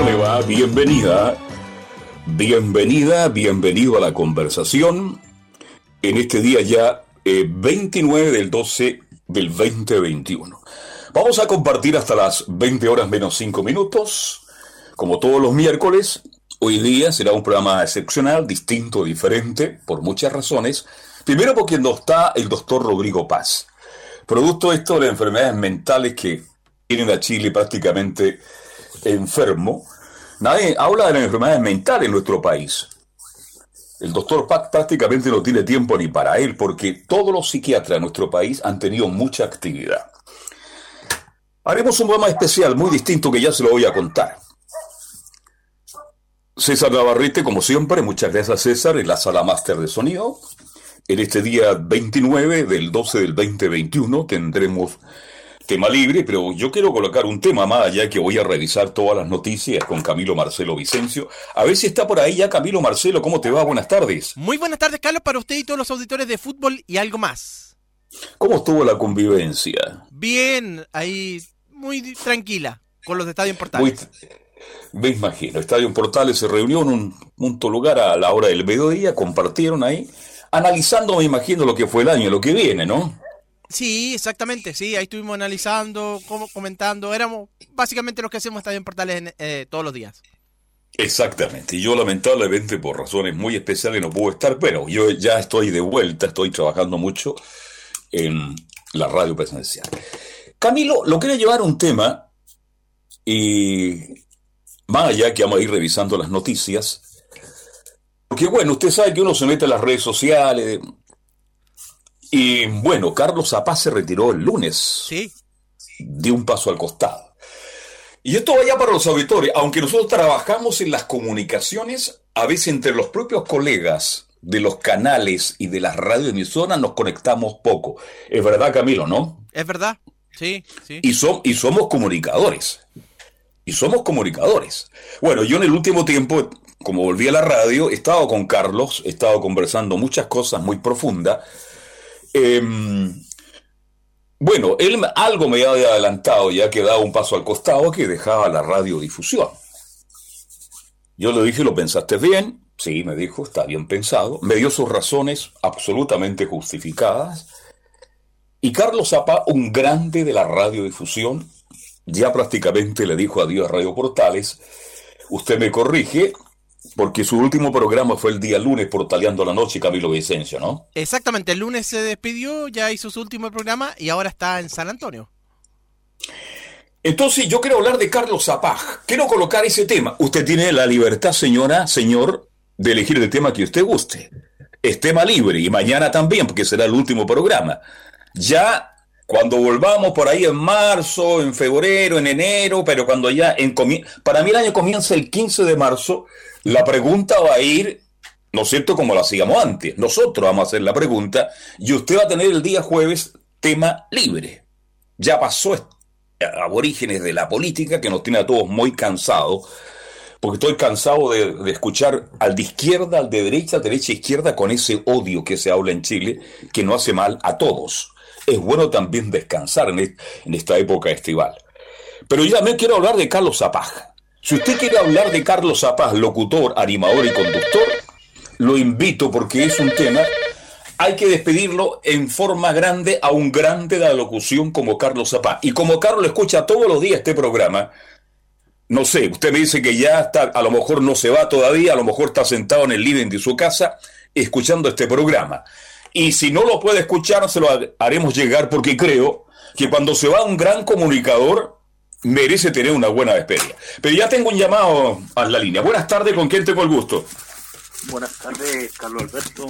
¿Cómo le va? Bienvenida. Bienvenida, bienvenido a la conversación en este día ya 29 eh, del 12 del 2021. Vamos a compartir hasta las 20 horas menos 5 minutos, como todos los miércoles. Hoy día será un programa excepcional, distinto, diferente, por muchas razones. Primero porque no está el doctor Rodrigo Paz. Producto esto de las enfermedades mentales que tienen a Chile prácticamente enfermo. Nadie habla de las enfermedades mentales en nuestro país. El doctor Paz prácticamente no tiene tiempo ni para él, porque todos los psiquiatras de nuestro país han tenido mucha actividad. Haremos un programa especial, muy distinto, que ya se lo voy a contar. César Navarrete, como siempre, muchas gracias César, en la sala máster de sonido. En este día 29 del 12 del 2021 tendremos tema libre, pero yo quiero colocar un tema más allá que voy a revisar todas las noticias con Camilo Marcelo Vicencio. A ver si está por ahí ya Camilo Marcelo, ¿cómo te va? Buenas tardes. Muy buenas tardes, Carlos, para usted y todos los auditores de fútbol y algo más. ¿Cómo estuvo la convivencia? Bien, ahí muy tranquila con los de Estadio Portales. me imagino, Estadio Portales se reunió en un punto lugar a la hora del mediodía, compartieron ahí, analizando, me imagino, lo que fue el año, lo que viene, ¿no? Sí, exactamente, sí, ahí estuvimos analizando, comentando, éramos básicamente los que hacemos Estadio Portales eh, todos los días. Exactamente, y yo lamentablemente por razones muy especiales no puedo estar, pero yo ya estoy de vuelta, estoy trabajando mucho en la radio presencial. Camilo, lo quiero llevar a un tema, y más allá que vamos a ir revisando las noticias, porque bueno, usted sabe que uno se mete en las redes sociales, y bueno, Carlos Zapaz se retiró el lunes. Sí. De un paso al costado. Y esto vaya para los auditores, aunque nosotros trabajamos en las comunicaciones, a veces entre los propios colegas de los canales y de las radioemisoras nos conectamos poco. Es verdad, Camilo, ¿no? Es verdad, sí, sí. Y, y somos comunicadores. Y somos comunicadores. Bueno, yo en el último tiempo, como volví a la radio, he estado con Carlos, he estado conversando muchas cosas muy profundas. Em, bueno, él algo me había adelantado, ya que daba un paso al costado, que dejaba la radiodifusión. Yo le dije, ¿lo pensaste bien? Sí, me dijo, está bien pensado. Me dio sus razones absolutamente justificadas. Y Carlos Zapa, un grande de la radiodifusión, ya prácticamente le dijo adiós a Radio Portales. Usted me corrige, porque su último programa fue el día lunes, Portaleando la Noche, Camilo Vicencio, ¿no? Exactamente, el lunes se despidió, ya hizo su último programa y ahora está en San Antonio. Entonces yo quiero hablar de Carlos Zapaj. Quiero colocar ese tema. Usted tiene la libertad, señora, señor, de elegir el tema que usted guste. Es tema libre y mañana también, porque será el último programa. Ya cuando volvamos por ahí en marzo, en febrero, en enero, pero cuando ya en para mí el año comienza el 15 de marzo, la pregunta va a ir, ¿no es cierto?, como lo hacíamos antes. Nosotros vamos a hacer la pregunta y usted va a tener el día jueves tema libre. Ya pasó aborígenes de la política que nos tiene a todos muy cansados porque estoy cansado de, escuchar al de izquierda, al de derecha, derecha, izquierda, con ese odio que se habla en Chile, que no hace mal a todos. Es bueno también descansar en, esta época estival. Pero yo también quiero hablar de Carlos Zapaj. Si usted quiere hablar de Carlos Zapaj, locutor, animador y conductor, lo invito porque es un tema hay que despedirlo en forma grande a un grande de la locución como Carlos Zapá. Y como Carlos escucha todos los días este programa, no sé, usted me dice que ya está, a lo mejor no se va todavía, a lo mejor está sentado en el living de su casa escuchando este programa. Y si no lo puede escuchar, se lo haremos llegar porque creo que cuando se va un gran comunicador, merece tener una buena despedida. Pero ya tengo un llamado a la línea. Buenas tardes, ¿con quién tengo el gusto? Buenas tardes, Carlos Alberto.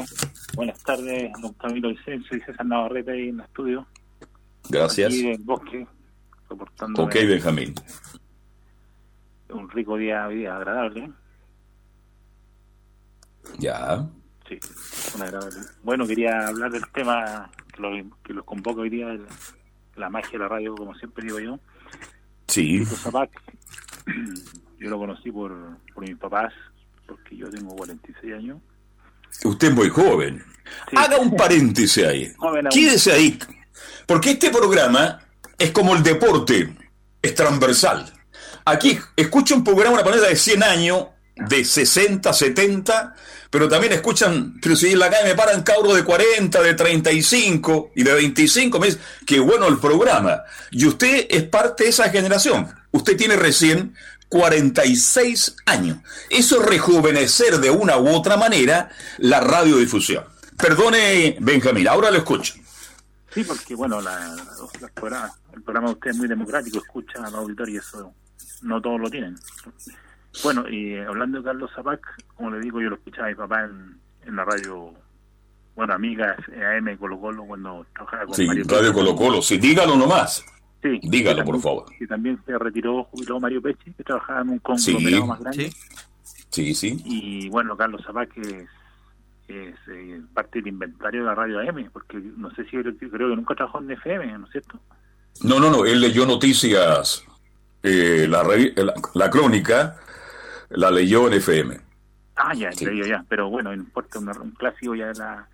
Buenas tardes, don Camilo Vicencio y César Navarrete ahí en el estudio. Gracias. Aquí en Bosque, soportando Ok, Benjamín. un rico día, día agradable. Ya. Sí, un agradable. Bueno, quería hablar del tema que, lo, que los convoca hoy día, la magia de la radio, como siempre digo yo. Sí. Zapac, yo lo conocí por, por mis papás, porque yo tengo 46 años. Usted es muy joven. Sí. Haga un paréntesis ahí. Quédese ahí. Porque este programa es como el deporte, es transversal. Aquí escucha un programa, una panela de 100 años, de 60, 70, pero también escuchan, pero si en la calle me paran cabros de 40, de 35 y de 25, me dicen, qué bueno el programa. Y usted es parte de esa generación. Usted tiene recién 46 años. Eso es rejuvenecer de una u otra manera la radiodifusión. Perdone, Benjamín, ahora lo escucho. Sí, porque bueno, la, el programa de usted es muy democrático, escucha al auditorio y eso no todos lo tienen. Bueno, y eh, hablando de Carlos Zapac, como le digo, yo lo escuchaba a mi papá en, en la radio, bueno, amiga AM Colo Colo cuando trabajaba con Sí, Mario Radio. Colo Colo, sí, dígalo nomás. Sí, dígalo, por favor. Que también se retiró, jubiló Mario Pesci, que trabajaba en un Sí. conglomerado más grande. Sí. Sí, sí. Y bueno, Carlos Zapac es, es eh, parte del inventario de la radio AM, porque no sé si creo que nunca trabajó en FM, ¿no es cierto? No, no, no, él leyó noticias, eh, la, la, la crónica, la leyó en FM. Ah, ya, Sí. ya, ya. Pero bueno, no importa, una- un clásico ya la...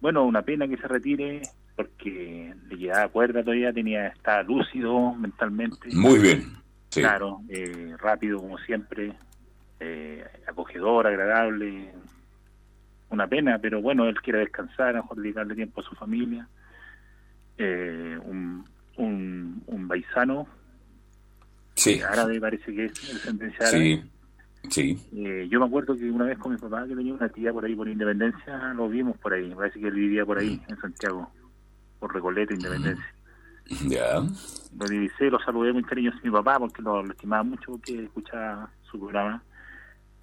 Bueno, una pena que se retire porque le quedaba cuerda todavía, tenía estaba lúcido mentalmente. Muy bien. Sí. Claro, eh, rápido como siempre, eh, acogedor, agradable. Una pena, pero bueno, él quiere descansar, a lo mejor dedicarle tiempo a su familia. Eh, un, un, un paisano Sí, árabe parece que es el sentencia árabe. sí, sí. Eh, yo me acuerdo que una vez con mi papá, que tenía una tía por ahí por Independencia, lo vimos por ahí. Parece que él vivía por ahí, en Santiago, por Recoleta, Independencia. Ya. Lo divisé, lo saludé muy cariñoso a mi papá porque lo, lo estimaba mucho porque escuchaba su programa.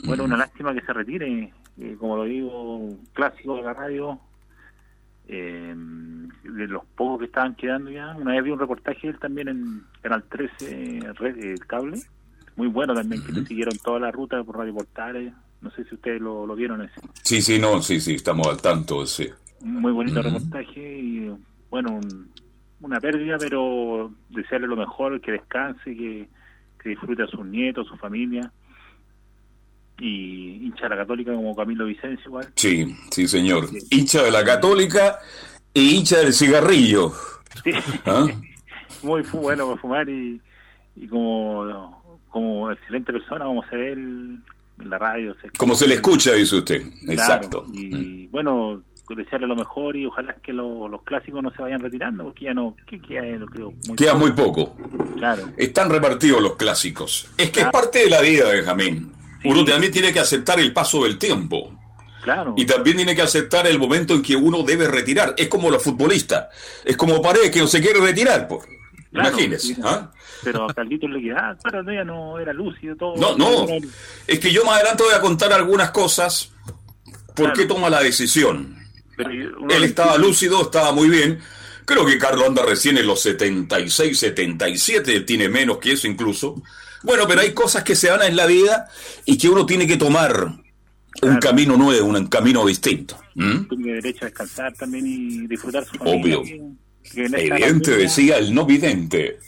Bueno, una lástima que se retire, eh, como lo digo, un clásico de la radio. eh, de los pocos que estaban quedando ya. Una vez vi un reportaje de él también en Canal 13, Red eh, Cable. Muy bueno también, que le siguieron toda la ruta por Radio Portales. No sé si ustedes lo, lo vieron ese. Sí, sí, no, sí, sí, estamos al tanto, sí. Muy bonito reportaje y bueno, un- una pérdida, pero desearle lo mejor, que descanse, que, que disfrute a sus nietos, a su familia. Y hincha de la católica como Camilo Vicencio igual. Sí, sí, señor. Hincha de la católica y hincha del cigarrillo. Sí. ¿Ah? Muy bueno para fumar y, y como, como excelente persona, como se ve el- en la radio. Como se le escucha, dice usted. Claro, Exacto. Y bueno, desearle lo mejor y ojalá que lo- los clásicos no se vayan retirando, porque ya no, que queda, lo creo, muy Queda poco. muy poco. Claro. Están repartidos los clásicos. Es que es parte de la vida, Benjamín. Uno también tiene que aceptar el paso del tiempo. Claro. Y también tiene que aceptar el momento en que uno debe retirar. Es como los futbolistas. Es como Paredes que no se quiere retirar. Por. Claro, Imagínese. ¿ah? Pero a Carlitos le quedaba, claro, no, ya no era lúcido todo. No, no. Es que yo más adelante voy a contar algunas cosas. ¿Por Claro. qué toma la decisión? pero Él estaba lúcido, estaba muy bien. Creo que Carlos anda recién en los 76, 77, él tiene menos que eso incluso. Bueno, pero hay cosas que se dan en la vida y que uno tiene que tomar un camino nuevo, un camino distinto. ¿Mm? Tiene derecho a descansar también y disfrutar su familia. Obvio. Que- en esta Evidente, pandemia- decía el no vidente.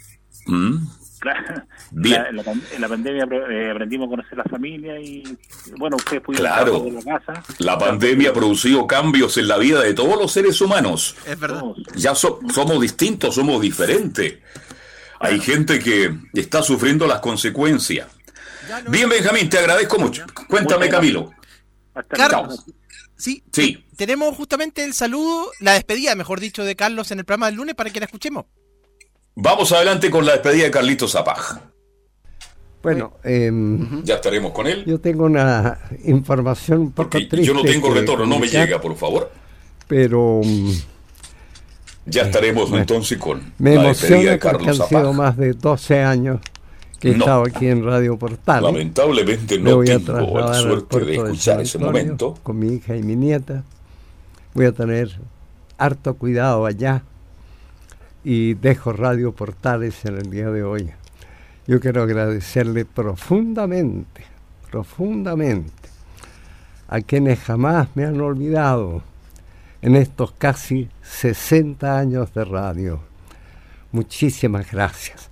¿Mm? Claro, Bien. la- en, la, pan- en la pandemia eh, aprendimos a conocer la familia y, bueno, ustedes pudieron Claro. de la casa. La pandemia ha producido cambios en la vida de todos los seres humanos. Es verdad. Ya so- somos distintos, somos diferentes. Hay gente que está sufriendo las consecuencias. No- Bien, Benjamín, te agradezco mucho. Cuéntame, Camilo. Hasta Carlos. Sí, Sí. tenemos justamente el saludo, la despedida, mejor dicho, de Carlos en el programa del lunes para que la escuchemos. Vamos adelante con la despedida de Carlitos Zapaj. Bueno, em, Ya estaremos con él. yo tengo una información un poco Porque triste. yo no tengo retorno, no me llega, por favor. Pero mm, Ya estaremos bueno. entonces con me la despedida emociona de Carlos han sido Zapaj. más de 12 años que estaba aquí en Radio Portal. Lamentablemente no tengo la suerte de escuchar ese momento. Con mi hija y mi nieta. Voy a tener harto cuidado allá y dejo Radio Portales en el día de hoy. Yo quiero agradecerle profundamente, profundamente a quienes jamás me han olvidado en estos casi 60 años de radio. Muchísimas gracias.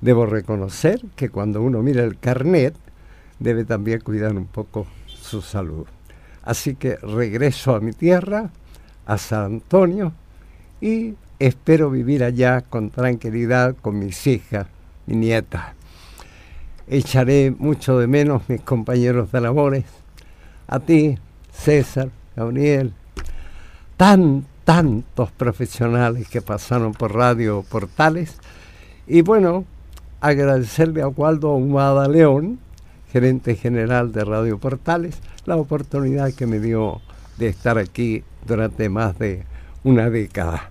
Debo reconocer que cuando uno mira el carnet, debe también cuidar un poco su salud. Así que regreso a mi tierra, a San Antonio, y espero vivir allá con tranquilidad con mis hijas, mi nieta. Echaré mucho de menos mis compañeros de labores, a ti, César, Gabriel, tan, tantos profesionales que pasaron por Radio Portales. Y bueno, agradecerle a Waldo Humada León, gerente general de Radio Portales, la oportunidad que me dio de estar aquí durante más de una década.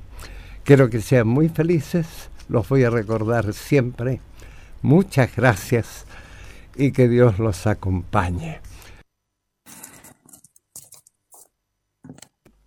Quiero que sean muy felices, los voy a recordar siempre. Muchas gracias y que Dios los acompañe.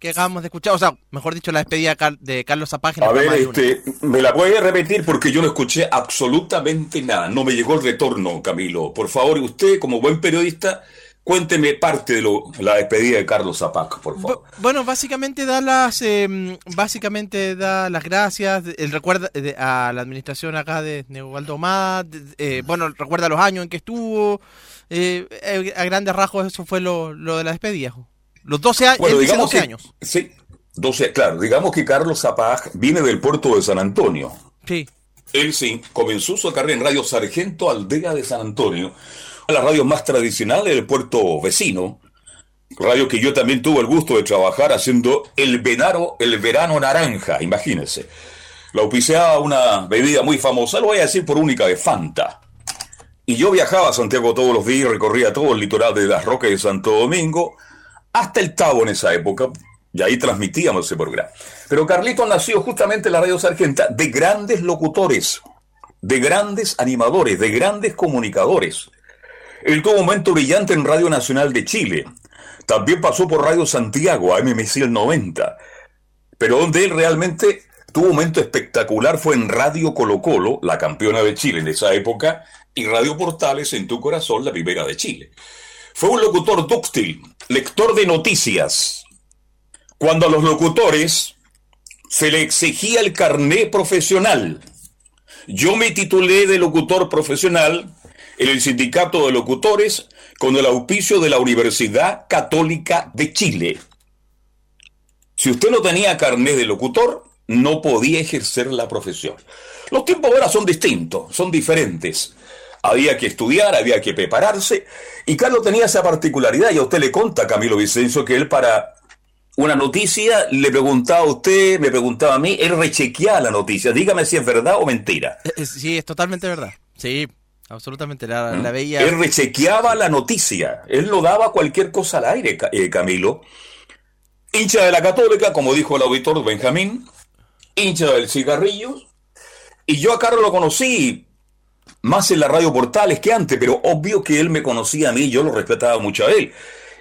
Que acabamos de escuchar, o sea, mejor dicho, la despedida de Carlos Zapágina. A ver, este, me la voy a repetir porque yo no escuché absolutamente nada, no me llegó el retorno, Camilo. Por favor, usted, como buen periodista, cuénteme parte de lo, la despedida de Carlos Zapag, por favor. Bueno, básicamente da las, em, básicamente da las gracias, el recuerda a la administración acá de Neuvaldo Mad, eh, bueno, recuerda los años en que estuvo, eh, eh, a grandes rasgos eso fue lo, lo de la despedida. Los 12, años. Sí, 12, claro. Digamos que Carlos Zapag viene del puerto de San Antonio. Sí. Él sí, comenzó su carrera en Radio Sargento Aldea de San Antonio, la radio más tradicional del puerto vecino. Radio que yo también tuve el gusto de trabajar haciendo el venaro, el verano naranja, imagínense. La auspiciaba una bebida muy famosa, lo voy a decir por única de Fanta. Y yo viajaba a Santiago todos los días, recorría todo el litoral de las Rocas de Santo Domingo, hasta el Tabo en esa época, y ahí transmitíamos ese programa. Pero Carlito nació justamente en la radio sargenta de grandes locutores, de grandes animadores, de grandes comunicadores. Él tuvo un momento brillante en Radio Nacional de Chile. También pasó por Radio Santiago, MMC el 90. Pero donde él realmente tuvo un momento espectacular fue en Radio Colo Colo, la campeona de Chile en esa época, y Radio Portales en tu corazón, la primera de Chile. Fue un locutor dúctil, lector de noticias. Cuando a los locutores se le exigía el carné profesional. Yo me titulé de locutor profesional en el Sindicato de Locutores con el auspicio de la Universidad Católica de Chile. Si usted no tenía carné de locutor, no podía ejercer la profesión. Los tiempos ahora son distintos, son diferentes. Había que estudiar, había que prepararse. Y Carlos tenía esa particularidad, y a usted le conta, Camilo Vicencio, que él para una noticia le preguntaba a usted, me preguntaba a mí, él rechequeaba la noticia. Dígame si es verdad o mentira. Eh, eh, sí, es totalmente verdad. Sí, absolutamente. La, ¿Mm? veía. Él rechequeaba la noticia. Él no daba cualquier cosa al aire, eh, Camilo. Hincha de la Católica, como dijo el auditor Benjamín. Hincha del cigarrillo. Y yo a Carlos lo conocí más en la radio Portales que antes, pero obvio que él me conocía a mí, yo lo respetaba mucho a él.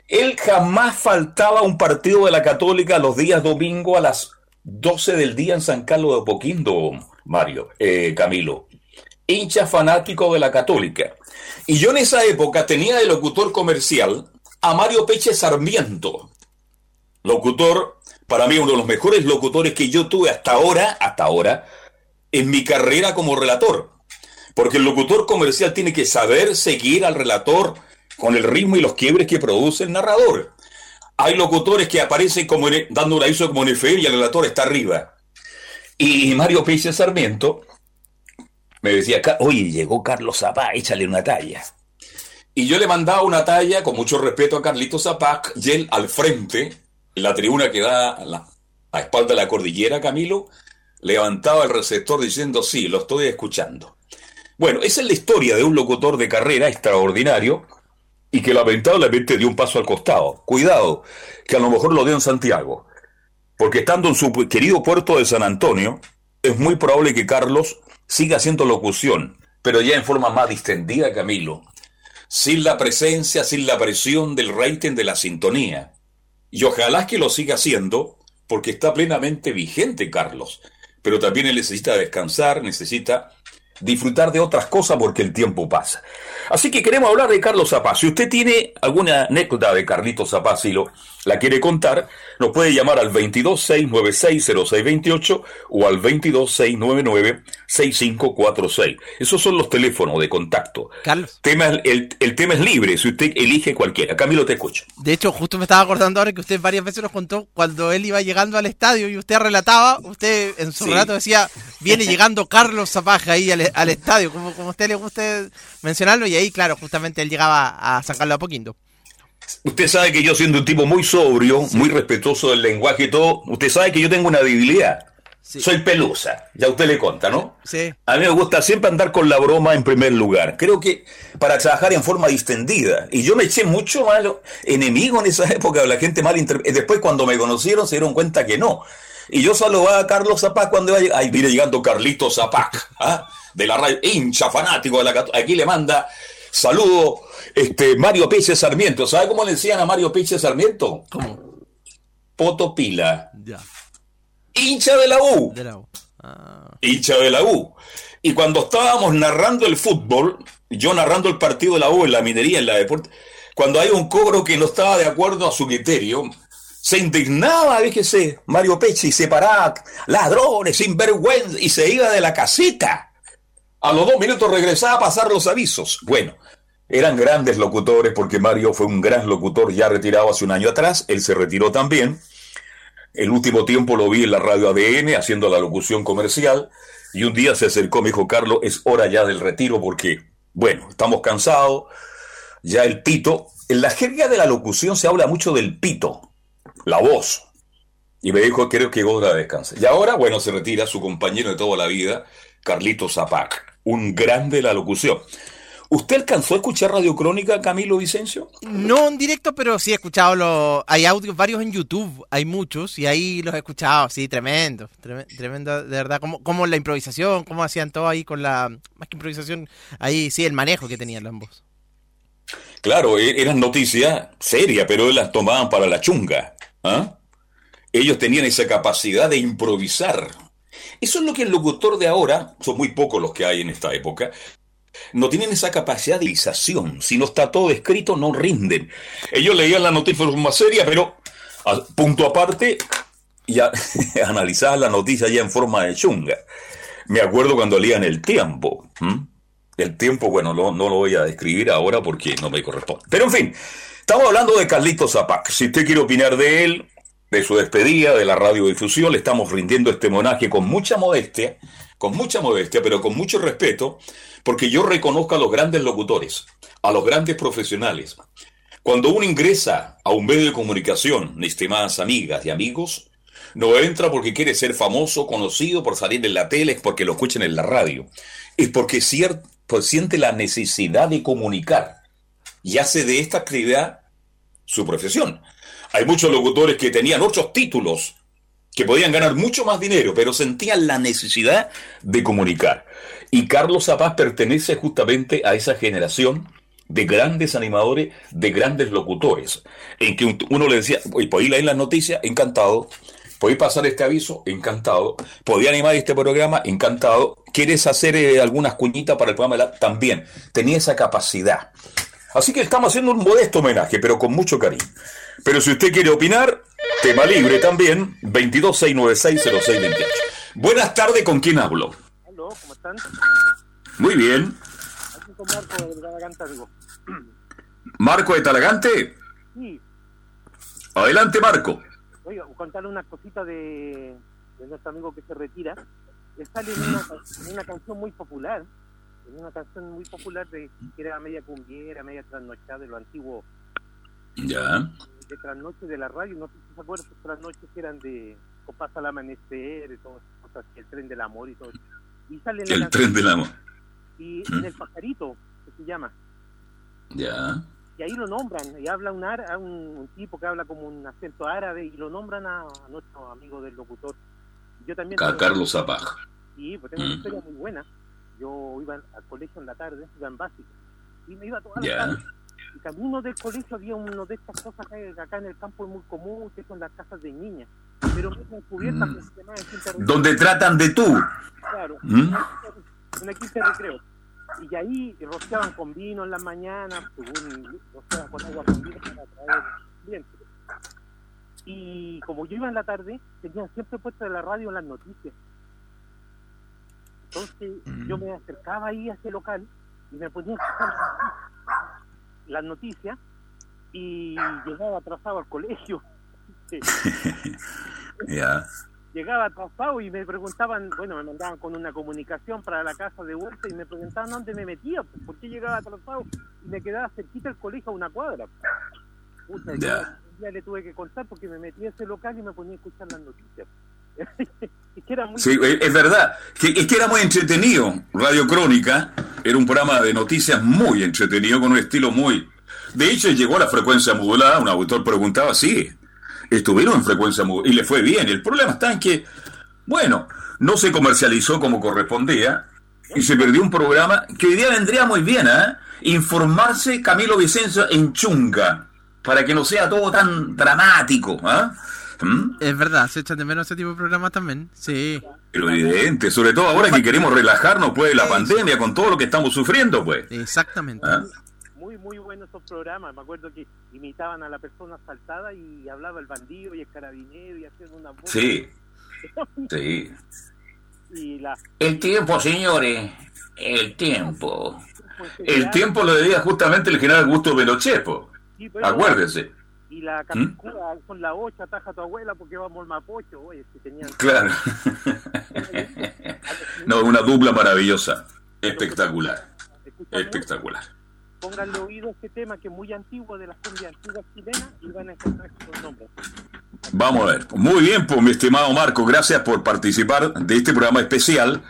Él jamás faltaba un partido de la Católica los días domingo a las 12 del día en San Carlos de Poquindo, Mario, eh, Camilo. Hincha fanático de la Católica. Y yo en esa época tenía de locutor comercial a Mario Peche Sarmiento. Locutor, para mí uno de los mejores locutores que yo tuve hasta ahora, hasta ahora, en mi carrera como relator. Porque el locutor comercial tiene que saber seguir al relator con el ritmo y los quiebres que produce el narrador. Hay locutores que aparecen como dando un aviso como en y el relator está arriba. Y Mario Pérez Sarmiento me decía, oye, llegó Carlos Zapá, échale una talla. Y yo le mandaba una talla con mucho respeto a Carlito Zapá, y él al frente, en la tribuna que da a la a espalda de la cordillera, Camilo, levantaba el receptor diciendo, sí, lo estoy escuchando. Bueno, esa es la historia de un locutor de carrera extraordinario y que lamentablemente dio un paso al costado. Cuidado, que a lo mejor lo dio en Santiago, porque estando en su querido puerto de San Antonio, es muy probable que Carlos siga haciendo locución pero ya en forma más distendida, Camilo, sin la presencia, sin la presión del rating de la sintonía. Y ojalá que lo siga haciendo, porque está plenamente vigente, Carlos. Pero también él necesita descansar, necesita disfrutar de otras cosas porque el tiempo pasa. Así que queremos hablar de Carlos Zapaz. Si usted tiene alguna anécdota de Carlitos Zapaz y lo, la quiere contar, nos puede llamar al 226960628 o al 226996546. Esos son los teléfonos de contacto. Carlos. Tema, el, el tema es libre, si usted elige cualquiera. Camilo, te escucho. De hecho, justo me estaba acordando ahora que usted varias veces nos contó cuando él iba llegando al estadio y usted relataba, usted en su Sí. relato decía, viene llegando Carlos Zapaj ahí al, al estadio, como, como a usted le gusta mencionarlo, y ahí, claro, justamente él llegaba a sacarlo a poquito. Usted sabe que yo siendo un tipo muy sobrio, muy respetuoso del lenguaje y todo, usted sabe que yo tengo una debilidad. Sí. Soy pelusa, ya usted le conta, ¿no? Sí. A mí me gusta siempre andar con la broma en primer lugar. Creo que para trabajar en forma distendida. Y yo me eché mucho malo enemigo en esa época, la gente mal Después cuando me conocieron se dieron cuenta que no. Y yo saludaba a Carlos Zapac cuando iba a. Ahí viene llegando Carlitos Zapac, ¿ah? de la radio, hincha fanático de la Aquí le manda saludo este, Mario Peche Sarmiento. ¿Sabe cómo le decían a Mario Peche Sarmiento? ¿Cómo? Poto Pila. Ya. Hincha de la U. De la U. Ah, hincha de la U. Y cuando estábamos narrando el fútbol, yo narrando el partido de la U en la minería, en la deporte, cuando hay un cobro que no estaba de acuerdo a su criterio, se indignaba, fíjese, Mario Peche, y se paraba, ladrones, sinvergüenza, y se iba de la casita. A los dos minutos regresaba a pasar los avisos. Bueno, eran grandes locutores porque Mario fue un gran locutor ya retirado hace un año atrás, él se retiró también. El último tiempo lo vi en la radio ADN haciendo la locución comercial y un día se acercó, me dijo, Carlos, es hora ya del retiro porque, bueno, estamos cansados, ya el pito, en la jerga de la locución se habla mucho del pito, la voz. Y me dijo, creo que de descanse. Y ahora, bueno, se retira su compañero de toda la vida, Carlito Zapac, un grande de la locución. ¿Usted alcanzó a escuchar Radio Crónica, Camilo Vicencio? No en directo, pero sí he escuchado los... Hay audios varios en YouTube, hay muchos, y ahí los he escuchado, sí, tremendo, treme- tremendo, de verdad, como, como la improvisación, cómo hacían todo ahí con la... Más que improvisación, ahí sí, el manejo que tenían ambos. Claro, e- eran noticias serias, pero las tomaban para la chunga. ¿Ah? Ellos tenían esa capacidad de improvisar. Eso es lo que el locutor de ahora, son muy pocos los que hay en esta época, no tienen esa capacidad de realización. Si no está todo escrito, no rinden. Ellos leían la noticia de forma seria, pero a- punto aparte, ya analizaban la noticia ya en forma de chunga. Me acuerdo cuando leían El Tiempo. ¿m? El Tiempo, bueno, no, no lo voy a describir ahora porque no me corresponde. Pero en fin, estamos hablando de Carlitos Zapac. Si usted quiere opinar de él, de su despedida, de la radiodifusión, le estamos rindiendo este homenaje con mucha modestia, con mucha modestia, pero con mucho respeto, porque yo reconozco a los grandes locutores, a los grandes profesionales. Cuando uno ingresa a un medio de comunicación, estimadas amigas y amigos, no entra porque quiere ser famoso, conocido, por salir en la tele, es porque lo escuchen en la radio. Es porque pues siente la necesidad de comunicar y hace de esta actividad su profesión. Hay muchos locutores que tenían otros títulos que podían ganar mucho más dinero, pero sentían la necesidad de comunicar. Y Carlos Zapaz pertenece justamente a esa generación de grandes animadores, de grandes locutores, en que un- uno le decía, "Oye, ¿podéis leer las noticias? Encantado. ¿Podéis pasar este aviso? Encantado. ¿Podía animar este programa? Encantado. ¿Quieres hacer eh, algunas cuñitas para el programa? de la-?" También. Tenía esa capacidad. Así que estamos haciendo un modesto homenaje, pero con mucho cariño. Pero si usted quiere opinar, tema libre también, 226960628. Buenas tardes, ¿con quién hablo? Aló, ¿cómo están? Muy bien. Aquí con Marco de digo. Marco de Talagante. Sí, Adelante, Marco. oiga, contarle una cosita de, de nuestro amigo que se retira. Le sale una, en una canción muy popular, una canción muy popular de que era media cumbiera, media trasnochada de lo antiguo, Ya. de trasnoche de la radio. No sé si se acuerdan, trasnoches que eran de Copas al amanecer y todas esas cosas, el tren del amor y todo eso. Y sale la El tren del amor. y ¿Mm? en el pajarito, que se llama. Ya. y ahí lo nombran, y habla un, ara- un, un tipo que habla como un acento árabe, y lo nombran a, a nuestro amigo del locutor. Yo también tengo- Carlos Zapaj. Sí, pues tengo una Mm. historia muy buena. Yo iba al colegio en la tarde, iba en básica, y me iba toda la Ya. tarde. Y camino del colegio había uno de estas cosas que acá en el campo es muy común, que son las casas de niñas, pero muy cubiertas Mm. Donde tratan de tú. Claro, ¿Mm? una quinta de recreo. Y ahí rociaban con vino en las mañanas, según rociaban con agua con vino para atraer clientes. Y como yo iba en la tarde, tenían siempre puesto de la radio las noticias. Entonces yo me acercaba ahí a ese local y me ponía a escuchar las noticias y llegaba atrasado al colegio. Ya. llegaba atrasado y me preguntaban, bueno, me mandaban con una comunicación para la casa de vuelta y me preguntaban dónde me metía, pues, por qué llegaba atrasado y me quedaba cerquita el colegio a una cuadra. Puta, yo Ya. le tuve que contar porque me metí a ese local y me ponía a escuchar las noticias. es que era muy... Sí, es verdad. Que- es que era muy entretenido. Radio Crónica era un programa de noticias muy entretenido, con un estilo muy... De hecho, llegó a la frecuencia modulada, un autor preguntaba, sí, estuvieron en frecuencia modulada y le fue bien. El problema está en que, bueno, no se comercializó como correspondía y se perdió un programa que hoy día vendría muy bien, ¿eh? Informarse Camilo Vicencio en Chunga, para que no sea todo tan dramático, ¿ah? ¿Mm? Es verdad, se echan de menos ese tipo de programas también. Sí. Lo evidente, sobre todo ahora que queremos relajarnos pues de la pandemia con todo lo que estamos sufriendo, pues. Exactamente. ¿Ah? Muy, muy buenos esos programas. Me acuerdo que imitaban a la persona asaltada y hablaba el bandido y el carabinero y hacían una voz. Sí, sí. Y la, El tiempo, señores, el tiempo. pues, El tiempo lo debía justamente el general Augusto Pinochet, po. sí, pero- acuérdese. Y la ¿Mm? capicúa con la 8, ataja a tu abuela porque vamos al Mapocho. Oye, si tenían. Claro. No, una dupla maravillosa. Espectacular, espectacular. pónganle oído a este tema que es muy antiguo de las cumbias antiguas chilenas y van a encontrar estos nombres. Vamos a ver. Muy bien, pues, mi estimado Marco, gracias por participar de este programa especial.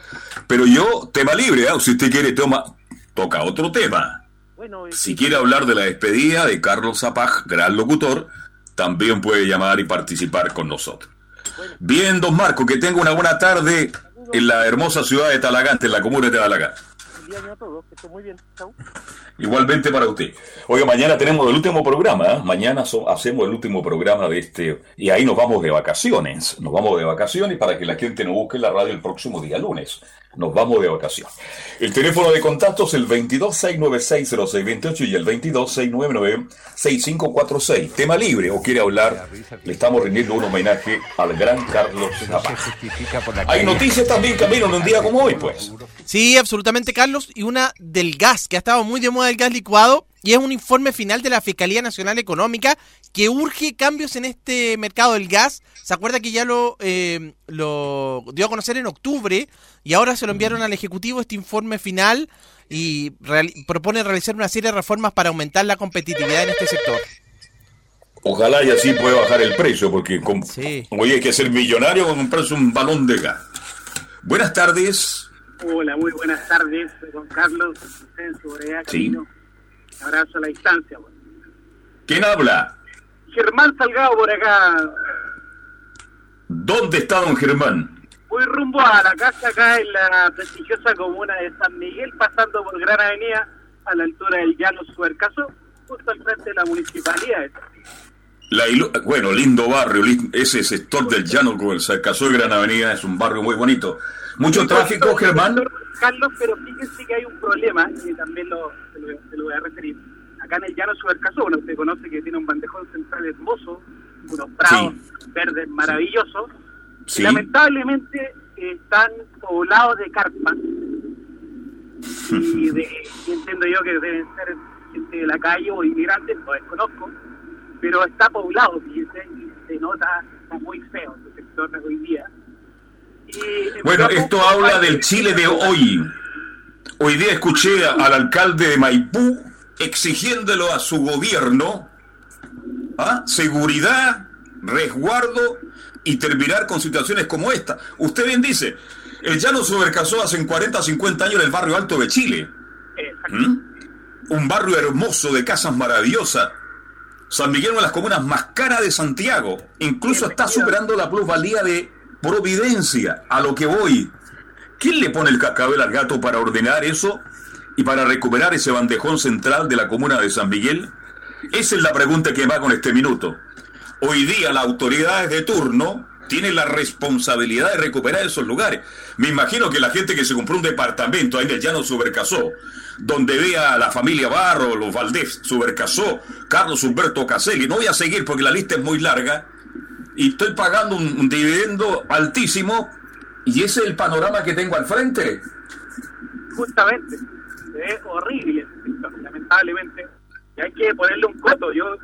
Pero yo, tema libre, ¿ah? si usted quiere, toma, toca otro tema. Bueno, Si quiere hablar de la despedida de Carlos Zapaj, gran locutor, también puede llamar y participar con nosotros. Bien, don Marco, que tenga una buena tarde en la hermosa ciudad de Talagante, en la comuna de Talagante. muy bien. Igualmente para usted. Oiga, mañana tenemos el último programa, ¿eh? mañana so- hacemos el último programa de este, y ahí nos vamos de vacaciones, nos vamos de vacaciones para que la gente nos busque en la radio el próximo día lunes. Nos vamos de vacaciones. El teléfono de contacto es el 22-696-0628 y el 22-699-6546. Tema libre o quiere hablar, le estamos rindiendo un homenaje al gran Carlos Zapata. Hay noticias también, Camilo, en un día como hoy, pues. Sí, absolutamente, Carlos. Y una del gas, que ha estado muy de moda el gas licuado. Y es un informe final de la Fiscalía Nacional Económica que urge cambios en este mercado del gas. ¿Se acuerda que ya lo, eh, lo dio a conocer en octubre? Y ahora se lo enviaron al Ejecutivo este informe final y reali- propone realizar una serie de reformas para aumentar la competitividad en este sector. Ojalá y así pueda bajar el precio, porque con, Sí. hoy hay que ser millonario con comprarse un balón de gas. Buenas tardes. Hola, muy buenas tardes, don Carlos, Borea, Sí. Camino. Abrazo a la distancia. bueno. ¿Quién habla? Germán Salgado por acá. ¿Dónde está don Germán? Voy rumbo a la casa acá en la prestigiosa comuna de San Miguel, pasando por Gran Avenida a la altura del Llano Suercaso, justo al frente de la municipalidad. La ilu- bueno, lindo barrio, ese sector del llano con el Cercazó de Gran Avenida es un barrio muy bonito. ¿Mucho tráfico, Germán? Carlos, pero fíjense que hay un problema, y también lo, se, lo, se lo voy a referir. Acá en el Llano Suercaso, bueno, usted conoce que tiene un bandejón central hermoso, unos prados verdes maravillosos, Sí. lamentablemente están poblados de carpas y, de, y entiendo yo que deben ser gente de la calle o inmigrantes, lo desconozco, pero está poblado, fíjense, y se nota, está muy feo el sector de hoy día. Y, Bueno, esto habla del Chile de hoy. Hoy día escuché al alcalde de Maipú exigiéndolo a su gobierno ¿ah? seguridad, resguardo y terminar con situaciones como esta. Usted bien dice, el llano sobrecasó hace 40, 50 años en el barrio alto de Chile. ¿Mm? Un barrio hermoso de casas maravillosas. San Miguel, una de las comunas más caras de Santiago. Incluso está superando la plusvalía de Providencia, a lo que voy. ¿Quién le pone el cascabel al gato para ordenar eso y para recuperar ese bandejón central de la comuna de San Miguel? Esa es la pregunta que va con este minuto. Hoy día las autoridades de turno tienen la responsabilidad de recuperar esos lugares. Me imagino que la gente que se compró un departamento ahí en el llano Subercasó, donde vea a la familia Barro, los Valdés, Subercasó, Carlos Humberto Caselli, no voy a seguir porque la lista es muy larga, y estoy pagando un, un dividendo altísimo, y ese es el panorama que tengo al frente. Justamente, es horrible, lamentablemente, y hay que ponerle un coto. Yo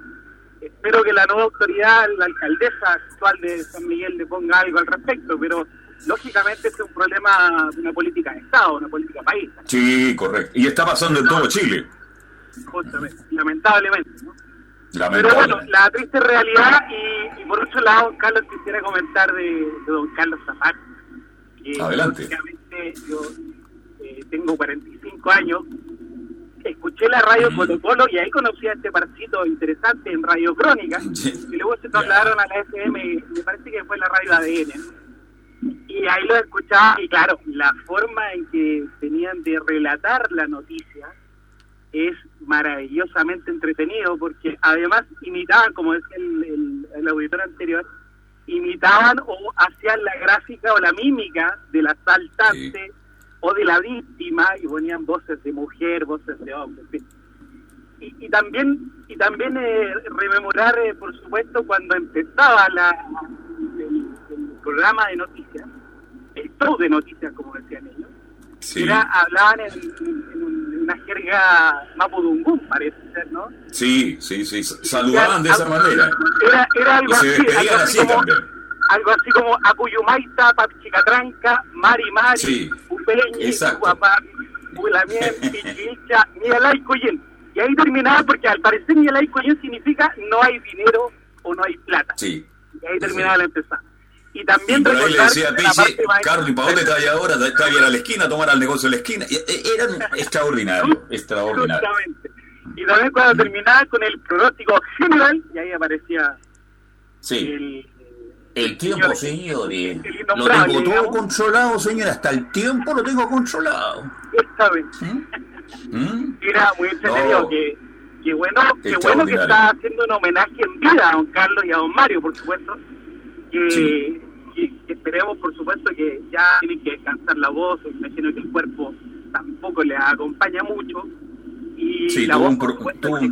espero que la nueva autoridad, la alcaldesa actual de San Miguel, le ponga algo al respecto, pero lógicamente este es un problema de una política de Estado, una política país. Sí, correcto. Y está pasando en todo Chile. Justamente, lamentablemente. ¿no? Lamentable. Pero bueno, la triste realidad, y, y por otro lado, Carlos, quisiera comentar de, de don Carlos Zapag. que Adelante. yo eh, tengo 45 años, escuché la radio Colo Colo y ahí conocí a este parcito interesante en Radio Crónica, Sí. y luego se trasladaron a la FM, me parece que fue la radio ADN. Y ahí lo escuchaba, y claro, la forma en que tenían de relatar la noticia es maravillosamente entretenido, porque además imitaban, como decía el, el, el auditor anterior, imitaban o hacían la gráfica o la mímica del asaltante o de la víctima y ponían voces de mujer, voces de hombre, en fin. Y, y también y también eh, rememorar, eh, por supuesto, cuando empezaba la, el, el programa de noticias, el show de noticias, como decían ellos, Sí. era, hablaban en, en un- en una jerga mapudungún, parece ser, ¿no? Sí, sí, sí. Saludaban de esa Era- manera. Era, era algo Y se despedían así como, también. Algo así como Acuyumaita, Papchicatranca, Mari Mari, Sí, Upeñi. Guapá, Ulamien, Pichilcha, Nialay Coyen. Y ahí terminaba porque al parecer Nialay Coyen significa no hay dinero o no hay plata. Sí. Y ahí terminaba la empezada. Y también Y por ahí le decía a Pichi, Carlos, ¿y para dónde está ahí ahora? Está bien a la esquina, a tomar al negocio de la esquina. Y- e- Eran extraordinarios, extraordinarios. Justamente. Y también cuando terminaba con el pronóstico general, y ahí aparecía Sí. el, El tiempo, señor- señores. Lo tengo todo digamos. controlado, señor. Hasta el tiempo lo tengo controlado. esta vez. ¿Mm? Era muy entretenido No. que, que bueno, que bueno que está haciendo un homenaje en vida a don Carlos y a don Mario, por supuesto. Que, Sí. que- que esperemos, por supuesto, que ya tienen que descansar la voz. Imagino que el cuerpo tampoco le acompaña mucho. Y Sí, la voz, un, por supuesto, un-.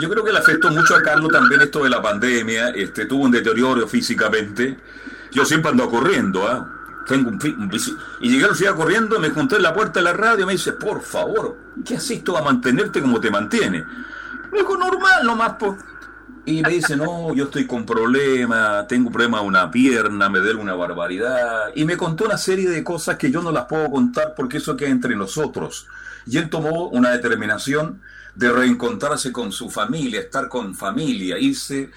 Yo creo que le afectó mucho a Carlos también esto de la pandemia. Este, tuvo un deterioro físicamente. Yo siempre ando corriendo, ¿ah? Tengo un, un y llegué a corriendo, me junté en la puerta de la radio y me dice, por favor, ¿qué haces tú a mantenerte como te mantiene? Me dijo, normal nomás, po. Y me dice, no, yo estoy con problemas, tengo problema de una pierna, me duele una barbaridad. Y me contó una serie de cosas que yo no las puedo contar porque eso queda entre nosotros. Y él tomó una determinación de reencontrarse con su familia, estar con familia, irse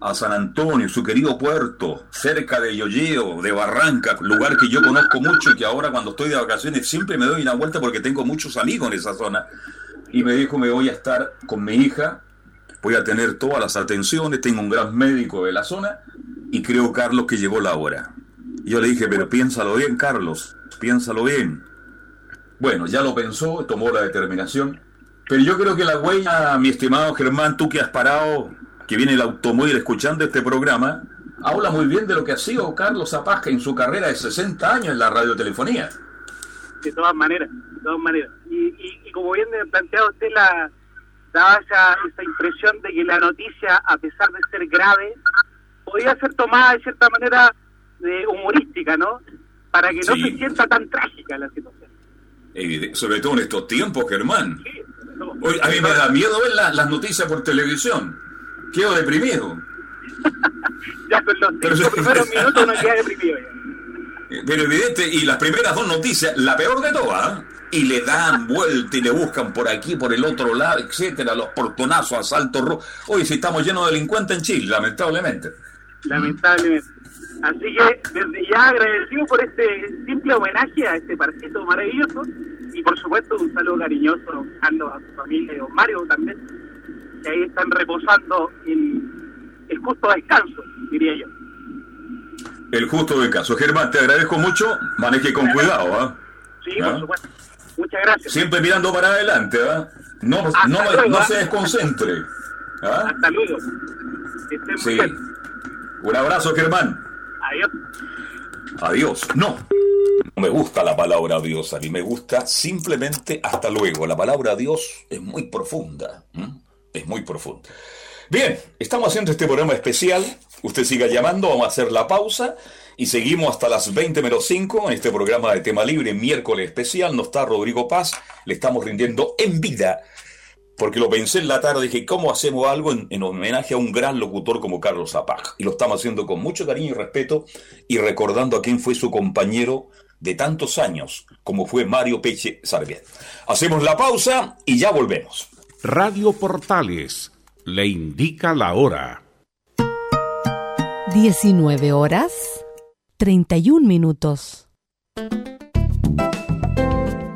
a San Antonio, su querido puerto, cerca de Yoyeo, de Barranca, lugar que yo conozco mucho y que ahora cuando estoy de vacaciones siempre me doy una vuelta porque tengo muchos amigos en esa zona. Y me dijo, me voy a estar con mi hija, voy a tener todas las atenciones, tengo un gran médico de la zona y creo, Carlos, que llegó la hora. Yo le dije, pero piénsalo bien, Carlos, piénsalo bien. Bueno, ya lo pensó, tomó la determinación. Pero yo creo que la huella, mi estimado Germán, tú que has parado, que viene el automóvil escuchando este programa, habla muy bien de lo que ha sido Carlos Zapasca en su carrera de 60 años en la radiotelefonía. de todas maneras, de todas maneras. Y, y, y como bien planteado usted, la, daba esa, esa impresión de que la noticia, a pesar de ser grave, podía ser tomada de cierta manera de humorística, ¿no? Para que no Sí. se sienta tan trágica la situación. Sobre todo en estos tiempos, Germán. Sí. Hoy, a mí me da miedo ver la- las noticias por televisión. Quedo deprimido. Ya con los Pero cinco primeros minutos uno queda deprimido ya. Pero evidente, y las primeras dos noticias, la peor de todas, ¿eh? y le dan vuelta y le buscan por aquí, por el otro lado, etcétera, los portonazos, asaltos rojos. Hoy si estamos llenos de delincuentes en Chile, lamentablemente. lamentablemente. Así que desde ya agradecido por este simple homenaje a este parcito maravilloso y por supuesto un saludo cariñoso Carlos, a su familia y a Mario también, que ahí están reposando el, el justo descanso, diría yo. el justo del caso. Germán, te agradezco mucho. Maneje con cuidado, ¿ah? Sí, ¿Ah? por supuesto. Muchas gracias. Siempre mirando para adelante, ¿ah? No, no, luego, no ¿ah? se desconcentre. ¿ah? Hasta luego. Sí. bien. Un abrazo, Germán. Adiós. Adiós. No. No me gusta la palabra adiós. A mí me gusta simplemente hasta luego. La palabra adiós es muy profunda. Es muy profunda. Bien, estamos haciendo este programa especial. Usted siga llamando, vamos a hacer la pausa y seguimos hasta las 20 menos 5 en este programa de tema libre, miércoles especial. No está Rodrigo Paz, le estamos rindiendo en vida porque lo pensé en la tarde, dije, ¿cómo hacemos algo en, en homenaje a un gran locutor como Carlos Zapag? Y lo estamos haciendo con mucho cariño y respeto y recordando a quién fue su compañero de tantos años, como fue Mario Peche Sarbiet. Hacemos la pausa y ya volvemos. Radio Portales le indica la hora. 19 horas 31 minutos.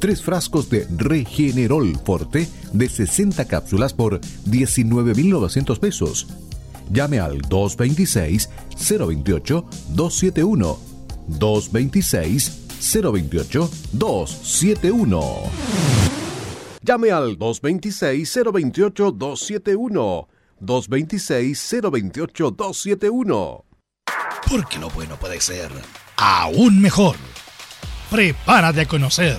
tres frascos de Regenerol Forte de 60 cápsulas por 19.900 pesos. Llame al 226-028-271. 226-028-271. Llame al 226-028-271. 226-028-271. Porque lo bueno puede ser aún mejor. Prepárate a conocer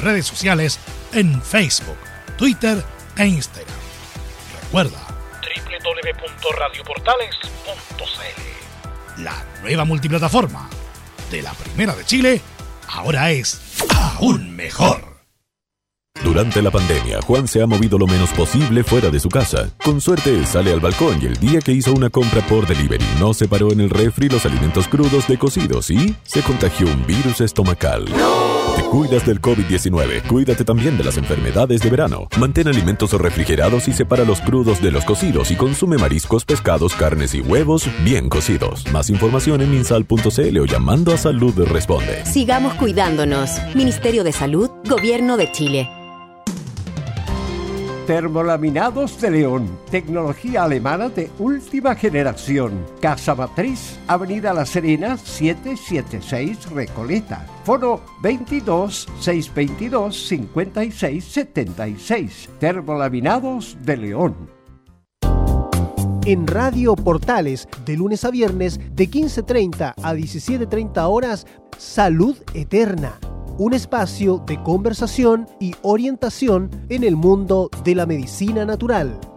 redes sociales en Facebook, Twitter e Instagram. Recuerda www.radioportales.cl La nueva multiplataforma de la Primera de Chile ahora es aún mejor. Durante la pandemia, Juan se ha movido lo menos posible fuera de su casa. Con suerte, sale al balcón y el día que hizo una compra por delivery no separó en el refri los alimentos crudos de cocidos y se contagió un virus estomacal. Te cuidas del COVID-19, cuídate también de las enfermedades de verano. Mantén alimentos refrigerados y separa los crudos de los cocidos y consume mariscos, pescados, carnes y huevos bien cocidos. Más información en minsal.cl o llamando a Salud Responde. Sigamos cuidándonos. Ministerio de Salud, Gobierno de Chile. Termolaminados de León, tecnología alemana de última generación. Casa Matriz, Avenida La Serena, 776 Recoleta. Foro 22 622 56 76. Termolaminados de León. En Radio Portales, de lunes a viernes, de 15.30 a 17.30 horas, Salud Eterna un espacio de conversación y orientación en el mundo de la medicina natural.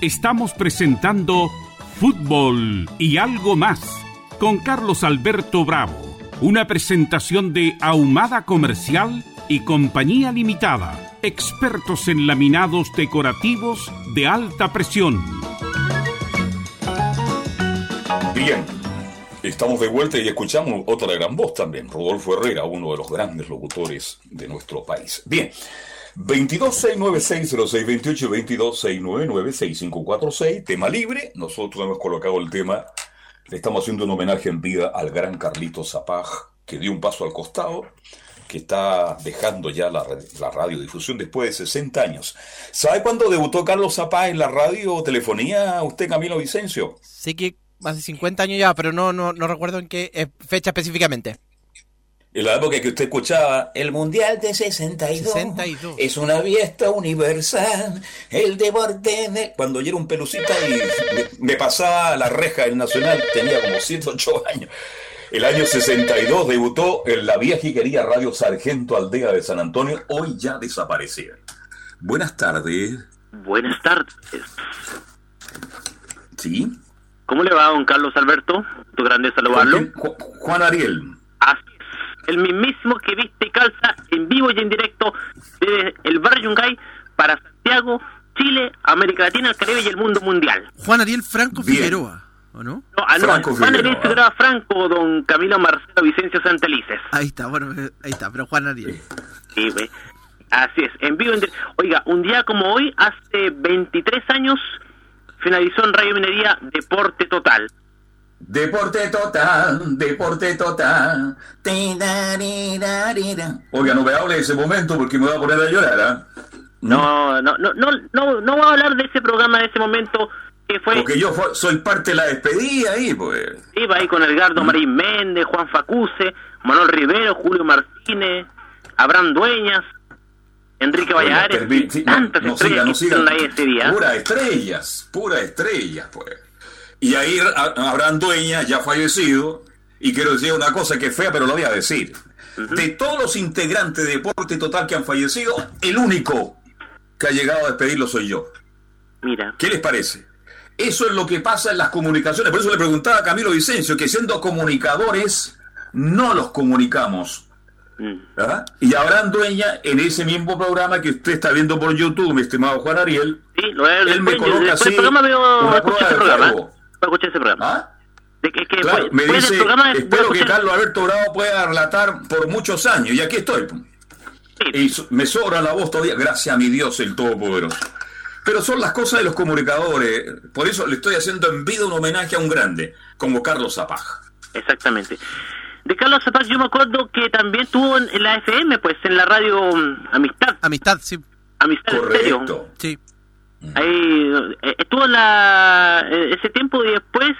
Estamos presentando Fútbol y algo más con Carlos Alberto Bravo, una presentación de Ahumada Comercial y Compañía Limitada, expertos en laminados decorativos de alta presión. Bien, estamos de vuelta y escuchamos otra gran voz también, Rodolfo Herrera, uno de los grandes locutores de nuestro país. Bien, 22696062 2269966546, tema libre. Nosotros hemos colocado el tema, le estamos haciendo un homenaje en vida al gran Carlito Zapag, que dio un paso al costado, que está dejando ya la, la radiodifusión después de 60 años. ¿Sabe cuándo debutó Carlos Zapag en la radio telefonía usted, Camilo Vicencio? Sé que de 50 años ya, pero no, no, no recuerdo en qué eh, fecha específicamente. En la época que usted escuchaba el Mundial de 62, 62. es una fiesta universal, el deporte de... Cuando yo era un pelucita y me, me pasaba la reja del Nacional, tenía como 7, 8 años. El año 62 debutó en la vieja y querida Radio Sargento Aldea de San Antonio, hoy ya desaparecida. Buenas tardes. Buenas tardes. ¿Sí? ¿Cómo le va, don Carlos Alberto? Tu grande saludarlo. Ju- Juan Ariel. Así. El mismísimo que viste y calza en vivo y en directo desde el barrio Yungay para Santiago, Chile, América Latina, el Caribe y el mundo mundial. Juan Ariel Franco Bien. Figueroa, ¿o no? No, ah, no, Franco Juan Ariel Figueroa. Franco, don Camilo Marcelo Vicencio Santelices. Ahí está, bueno, ahí está, pero Juan Ariel. Sí, güey. Así es, en vivo. en dire- Oiga, un día como hoy, hace 23 años, finalizó en Radio Minería Deporte Total. Deporte total, deporte total. Oiga, no me hable de ese momento porque me voy a poner a llorar, ¿ah? No, no, no, no, no, no voy a hablar de ese programa de ese momento que fue. Porque yo soy parte de la despedida ahí, pues. Iba ahí con Edgardo Marín Méndez, Juan Facuse, Manuel Rivero, Julio Martínez, Abraham Dueñas, Enrique termi- y sí, tantas no estrellas siga, no siga. ahí ese día. Puras estrellas, puras estrellas, pues. Y ahí a- Abraham Dueña, ya fallecido, y quiero decir una cosa que es fea, pero lo voy a decir. De todos los integrantes de Deporte Total que han fallecido, el único que ha llegado a despedirlo soy yo. Mira. ¿Qué les parece? Eso es lo que pasa en las comunicaciones. Por eso le preguntaba a Camilo Vicencio que siendo comunicadores no los comunicamos. ¿verdad? Y Abraham Dueña, en ese mismo programa que usted está viendo por YouTube, mi estimado Juan Ariel, Sí, lo veo él me coloca así del programa veo, una prueba de programa. Voy a escuchar ese programa. De que, que Claro, me dice, programa espero que Carlos Alberto Bravo pueda relatar por muchos años, y aquí estoy. Y so- me sobra la voz todavía, gracias a mi Dios el Todopoderoso. Pero son las cosas de los comunicadores, por eso le estoy haciendo en vida un homenaje a un grande, como Carlos Zapag. Exactamente. De Carlos Zapag yo me acuerdo que también estuvo en, en la FM, pues, en la radio mm, Amistad. Amistad, sí. Amistad. Correcto. Sí. Ahí eh, estuvo en la, eh, ese tiempo y después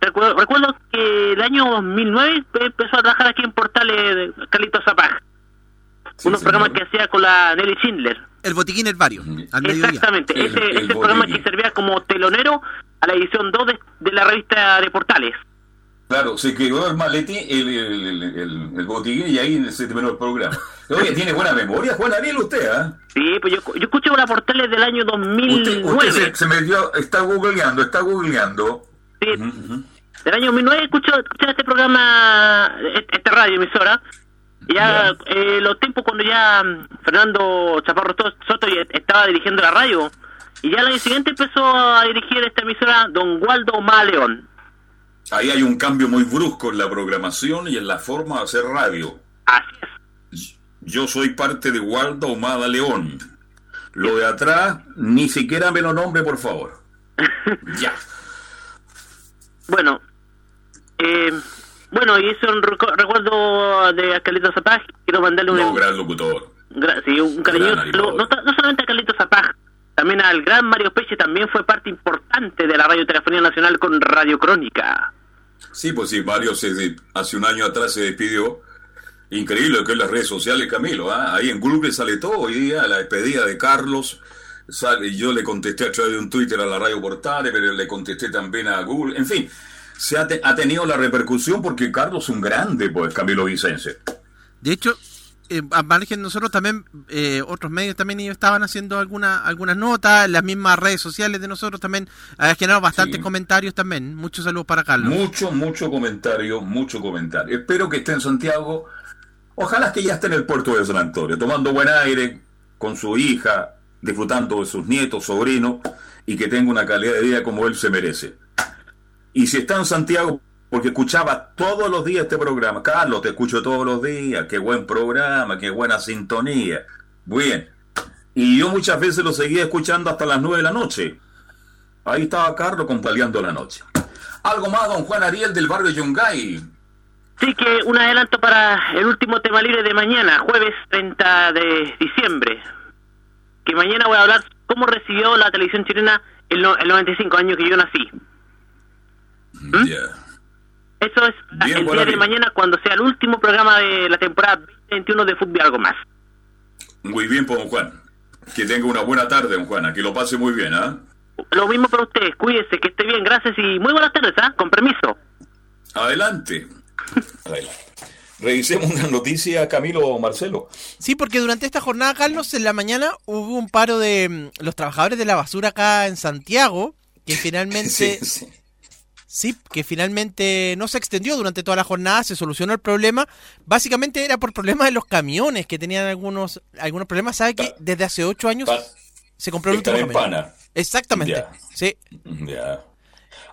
recuerdo, recuerdo que el año 2009 empezó a trabajar aquí en Portales de Carlitos Zapag. Unos programas que hacía con la Nelly Schindler. El botiquín El Vario, al mediodía. Exactamente, El- ese, el ese programa que servía como telonero a la edición 2 de, de la revista de Portales. Claro, se quedó el maletín, el, el, el, el- el botiquín y ahí se terminó el programa. Oye, tiene buena memoria, Juan Ariel, usted, ¿ah? Sí, pues yo, yo escucho la Portales del año 2009. Usted se, se metió, está googleando, está googleando. Sí, del año 2009 escucho, escuché este programa, este este radio emisora. Ya eh, los tiempos cuando ya mm, Fernando Chaparro To- Soto estaba dirigiendo la radio. Y ya el año siguiente empezó a dirigir esta emisora Don Waldo Maleón. Ahí hay un cambio muy brusco en la programación y en la forma de hacer radio. Así es. Yo soy parte de Waldo Omada León. Lo de atrás, ni siquiera me lo nombre, por favor. ya. Bueno, eh, bueno, y eso un recu- recuerdo de Carlitos Zapag. Quiero mandarle un, No, gran locutor. gra- sí, un cariñoso no, solamente a Carlitos Zapag, también al gran Mario Peche, también fue parte importante de la Radio Telefonía Nacional con Radio Crónica. Sí, pues sí, Mario se, de- hace un año atrás se despidió. Increíble que es las redes sociales, Camilo. ¿ah? Ahí en Google sale todo hoy día, la despedida de Carlos. Sale, yo le contesté a través de un Twitter a la Radio Portales, pero le contesté también a Google. En fin, se ha, te- ha tenido la repercusión porque Carlos es un grande, pues, Camilo Vicense. De hecho, eh, a margen nosotros también, eh, otros medios también ellos estaban haciendo alguna, algunas notas, las mismas redes sociales de nosotros también ha generado bastantes Sí. comentarios también. Muchos saludos para Carlos. Mucho, mucho comentario, mucho comentario. Espero que esté en Santiago. Ojalá que ya esté en el puerto de San Antonio, tomando buen aire con su hija, disfrutando de sus nietos, sobrinos, y que tenga una calidad de vida como él se merece. Y si está en Santiago, porque escuchaba todos los días este programa, Carlos, te escucho todos los días, qué buen programa, qué buena sintonía. Bien. Y yo muchas veces lo seguía escuchando hasta las nueve de la noche. Ahí estaba Carlos compaleando la noche. Algo más, don Juan Ariel del barrio Yungay. Sí, que un adelanto para el último tema libre de mañana, jueves 30 de diciembre. Que mañana voy a hablar cómo recibió la televisión chilena el, no- el 95 años que yo nací. ¿Mm? Eso es Bien, el día de mañana cuando sea el último programa de la temporada 2021 de fútbol algo más. Muy bien, pues, don Juan. Que tenga una buena tarde, don Juan. Que lo pase muy bien, ¿ah? Lo mismo para ustedes, cuídense, que esté bien, gracias y muy buenas tardes, ¿ah? Con permiso. Adelante. Adelante. Revisemos una noticia, Camilo Marcelo. Sí, porque durante esta jornada, Carlos, en la mañana hubo un paro de mm, los trabajadores de la basura acá en Santiago, que finalmente... Sí, sí. Sí, que finalmente no se extendió durante toda la jornada, se solucionó el problema. Básicamente era por problemas de los camiones, que tenían algunos algunos problemas. ¿Sabe que desde hace ocho años se compró el último camión? Exactamente. Ya. Sí. Ya.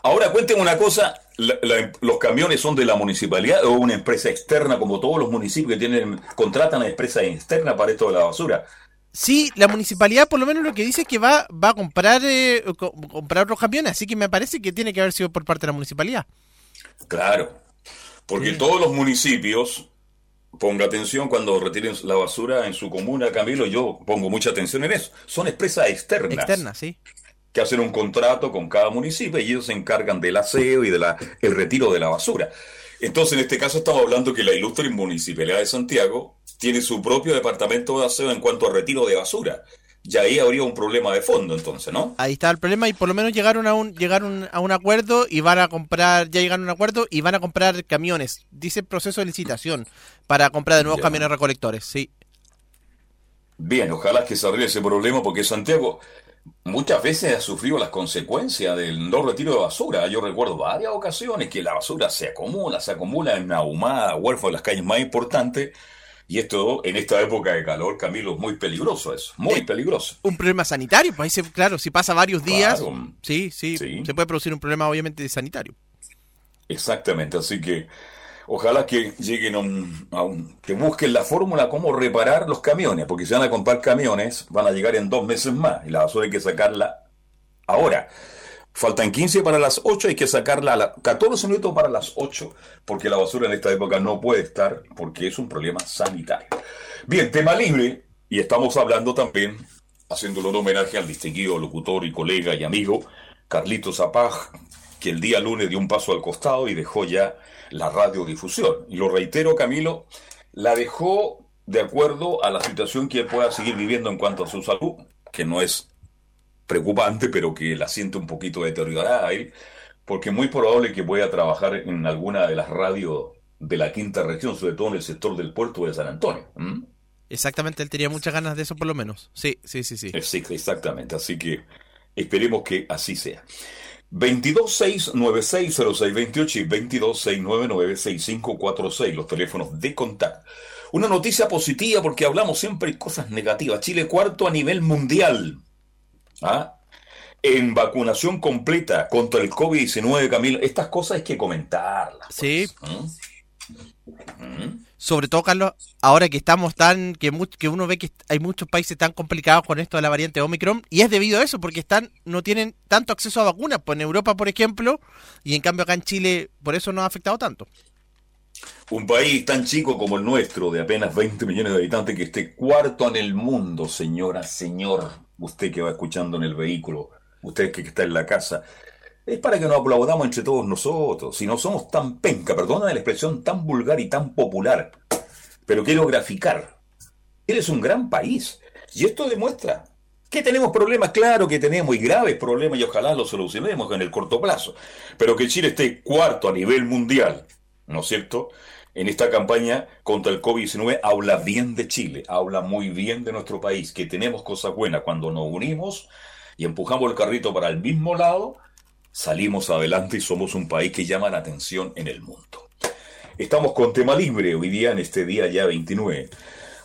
Ahora cuénteme una cosa, la- la- ¿los camiones son de la municipalidad o una empresa externa como todos los municipios que tienen contratan a empresa externa para esto de la basura? Sí, la municipalidad por lo menos lo que dice es que va, va a comprar eh, co- comprar otros camiones, así que me parece que tiene que haber sido por parte de la municipalidad. Claro, porque todos los municipios, ponga atención cuando retiren la basura en su comuna, Camilo, yo pongo mucha atención en eso, son empresas externas. Sí. que hacen un contrato con cada municipio y ellos se encargan del aseo y del el retiro de la basura. Entonces, en este caso estamos hablando que la ilustre Municipalidad de Santiago tiene su propio departamento de aseo en cuanto a retiro de basura. Y ahí habría un problema de fondo, entonces, ¿no? Ahí está el problema y por lo menos llegaron a un llegaron a un acuerdo y van a comprar, ya llegaron a un acuerdo y van a comprar camiones. Dice proceso de licitación para comprar de nuevos Ya. camiones recolectores, sí. Bien, ojalá que se arregle ese problema porque Santiago muchas veces ha sufrido las consecuencias del no retiro de basura. Yo recuerdo varias ocasiones que la basura se acumula, se acumula en Ahumada, Huérfano, en las calles más importantes. Y esto, en esta época de calor, Camilo, es muy peligroso eso, muy peligroso. Un problema sanitario, pues ahí se, claro, si pasa varios días, Claro. sí, sí, Sí. se puede producir un problema obviamente sanitario. Exactamente, así que ojalá que lleguen a un, que busquen la fórmula cómo reparar los camiones, porque si van a comprar camiones, van a llegar en dos meses más, y la basura hay que sacarla ahora. Faltan 15 para las 8, hay que sacarla a la, 14 minutos para las 8, porque la basura en esta época no puede estar, porque es un problema sanitario. Bien, tema libre, y estamos hablando también, haciéndolo un homenaje al distinguido locutor y colega y amigo Carlito Zapag, que el día lunes dio un paso al costado y dejó ya la radiodifusión. Y lo reitero, Camilo, la dejó de acuerdo a la situación que él pueda seguir viviendo en cuanto a su salud, que no es preocupante, pero que la siente un poquito deteriorada a él, porque es muy probable que pueda trabajar en alguna de las radios de la quinta región, sobre todo en el sector del puerto de San Antonio. Exactamente, él tenía muchas ganas de eso por lo menos. Sí, sí, sí, sí. Eh, Sí, exactamente. Así que esperemos que así sea. 226960628 y 226996546, los teléfonos de contacto. Una noticia positiva porque hablamos siempre de cosas negativas. Chile cuarto a nivel mundial. ¿Ah? En vacunación completa contra el COVID-19, Camilo. Estas cosas hay que comentarlas. Sí. ¿Mm? Sobre todo, Carlos, ahora que estamos tan, que uno ve que hay muchos países tan complicados con esto de la variante Omicron, y es debido a eso, porque están, no tienen tanto acceso a vacunas, pues en Europa, por ejemplo, y en cambio acá en Chile, por eso no ha afectado tanto. Un país tan chico como el nuestro, de apenas 20 millones de habitantes, que esté cuarto en el mundo, señora, señor, usted que va escuchando en el vehículo, usted que está en la casa, es para que nos aplaudamos entre todos nosotros. Si no somos tan penca, perdona la expresión tan vulgar y tan popular, pero quiero graficar. Eres un gran país. Y esto demuestra que tenemos problemas, claro que tenemos, y graves problemas, y ojalá los solucionemos en el corto plazo. Pero que Chile esté cuarto a nivel mundial, ¿no es cierto? en esta campaña contra el COVID-19 habla bien de Chile, habla muy bien de nuestro país, que tenemos cosas buenas. Cuando nos unimos y empujamos el carrito para el mismo lado, salimos adelante y somos un país que llama la atención en el mundo. Estamos con tema libre hoy día, en este día ya 29.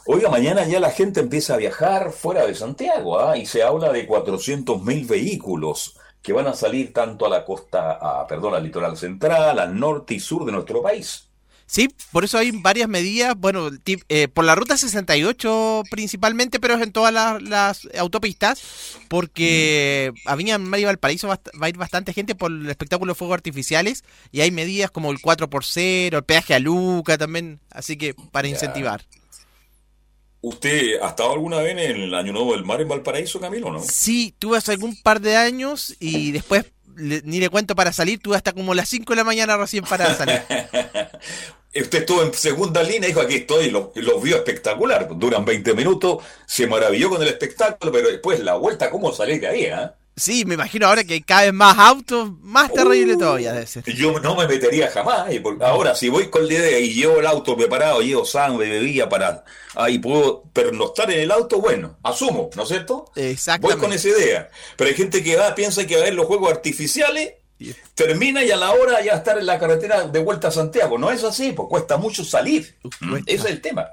Oiga, mañana ya la gente empieza a viajar fuera de Santiago ¿ah? y se habla de 400.000 vehículos que van a salir tanto a la costa, a, perdón, al litoral central, al norte y sur de nuestro país. Sí, por eso hay varias medidas, bueno, tip- eh, por la ruta 68 principalmente, pero es en todas las, las autopistas, porque a Viña Mar y Valparaíso va, a est- va a ir bastante gente por el espectáculo de fuegos artificiales y hay medidas como el 4 por 0 el peaje a Luca también, así que para Ya. incentivar. ¿Usted ha estado alguna vez en el Año Nuevo del Mar en Valparaíso, Camilo, no? Sí, tuve hace algún par de años y después ni le cuento para salir, tuve hasta como las 5 de la mañana recién para salir. Usted estuvo en segunda línea, dijo, aquí estoy, y lo- los vio espectacular. Duran 20 minutos, se maravilló con el espectáculo, pero después la vuelta, ¿cómo salir de ahí? ah? Sí, me imagino ahora que hay cada vez más autos, más terrible todavía debe ser. Yo no me metería jamás. por- Ahora, si voy con la idea y llevo el auto preparado, llevo sangre, bebida para... Ahí puedo pernoctar en el auto, bueno, asumo, ¿no es cierto? Exactamente. Voy con esa idea. Pero hay gente que va, piensa que va a ver los juegos artificiales, termina y a la hora ya estar en la carretera de vuelta a Santiago. No es así, pues cuesta mucho salir. Mm, Ese es el tema.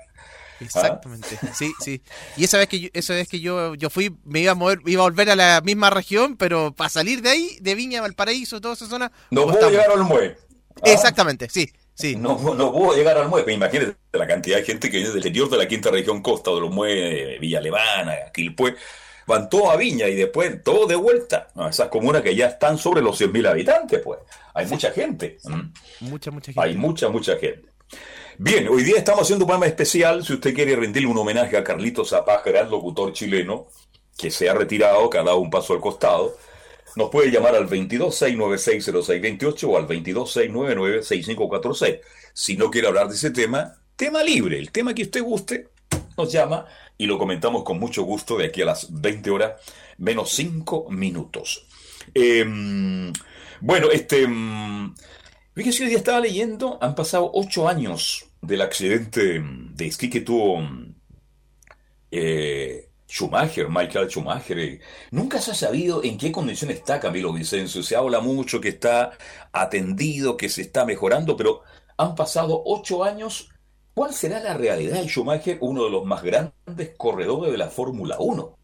Exactamente, sí, sí. Y esa vez que yo, esa vez que yo, yo fui, me iba a mover, iba a volver a la misma región, pero para salir de ahí, de Viña, Valparaíso, toda esa zona. No puedo llegar al muelle. Ah, Exactamente, sí, sí. No, no puedo llegar al muelle. Imagínate la cantidad de gente que viene del interior de la quinta región costa, de los muelles, Villa Alemana, Quilpué. Van todos a Viña y después todo de vuelta. No, esas comunas que ya están sobre los 100.000 habitantes, pues. Hay mucha gente. Mucha, mucha gente. Hay mucha, mucha gente. Bien, hoy día estamos haciendo un programa especial. Si usted quiere rendirle un homenaje a Carlitos Zapaz, gran locutor chileno, que se ha retirado, que ha dado un paso al costado, nos puede llamar al 22-696-0628 o al 22-699-6546. Si no quiere hablar de ese tema, tema libre, el tema que usted guste, nos llama y lo comentamos con mucho gusto de aquí a las 20 horas menos 5 minutos. Eh, bueno, este... Fíjese, hoy día estaba leyendo, han pasado ocho años del accidente de esquí que tuvo mm, eh, Schumacher, Michael Schumacher. Nunca se ha sabido en qué condición está Camilo Vicencio. Se habla mucho que está atendido, que se está mejorando, pero han pasado ocho años. ¿Cuál será la realidad de Schumacher, uno de los más grandes corredores de la Fórmula 1?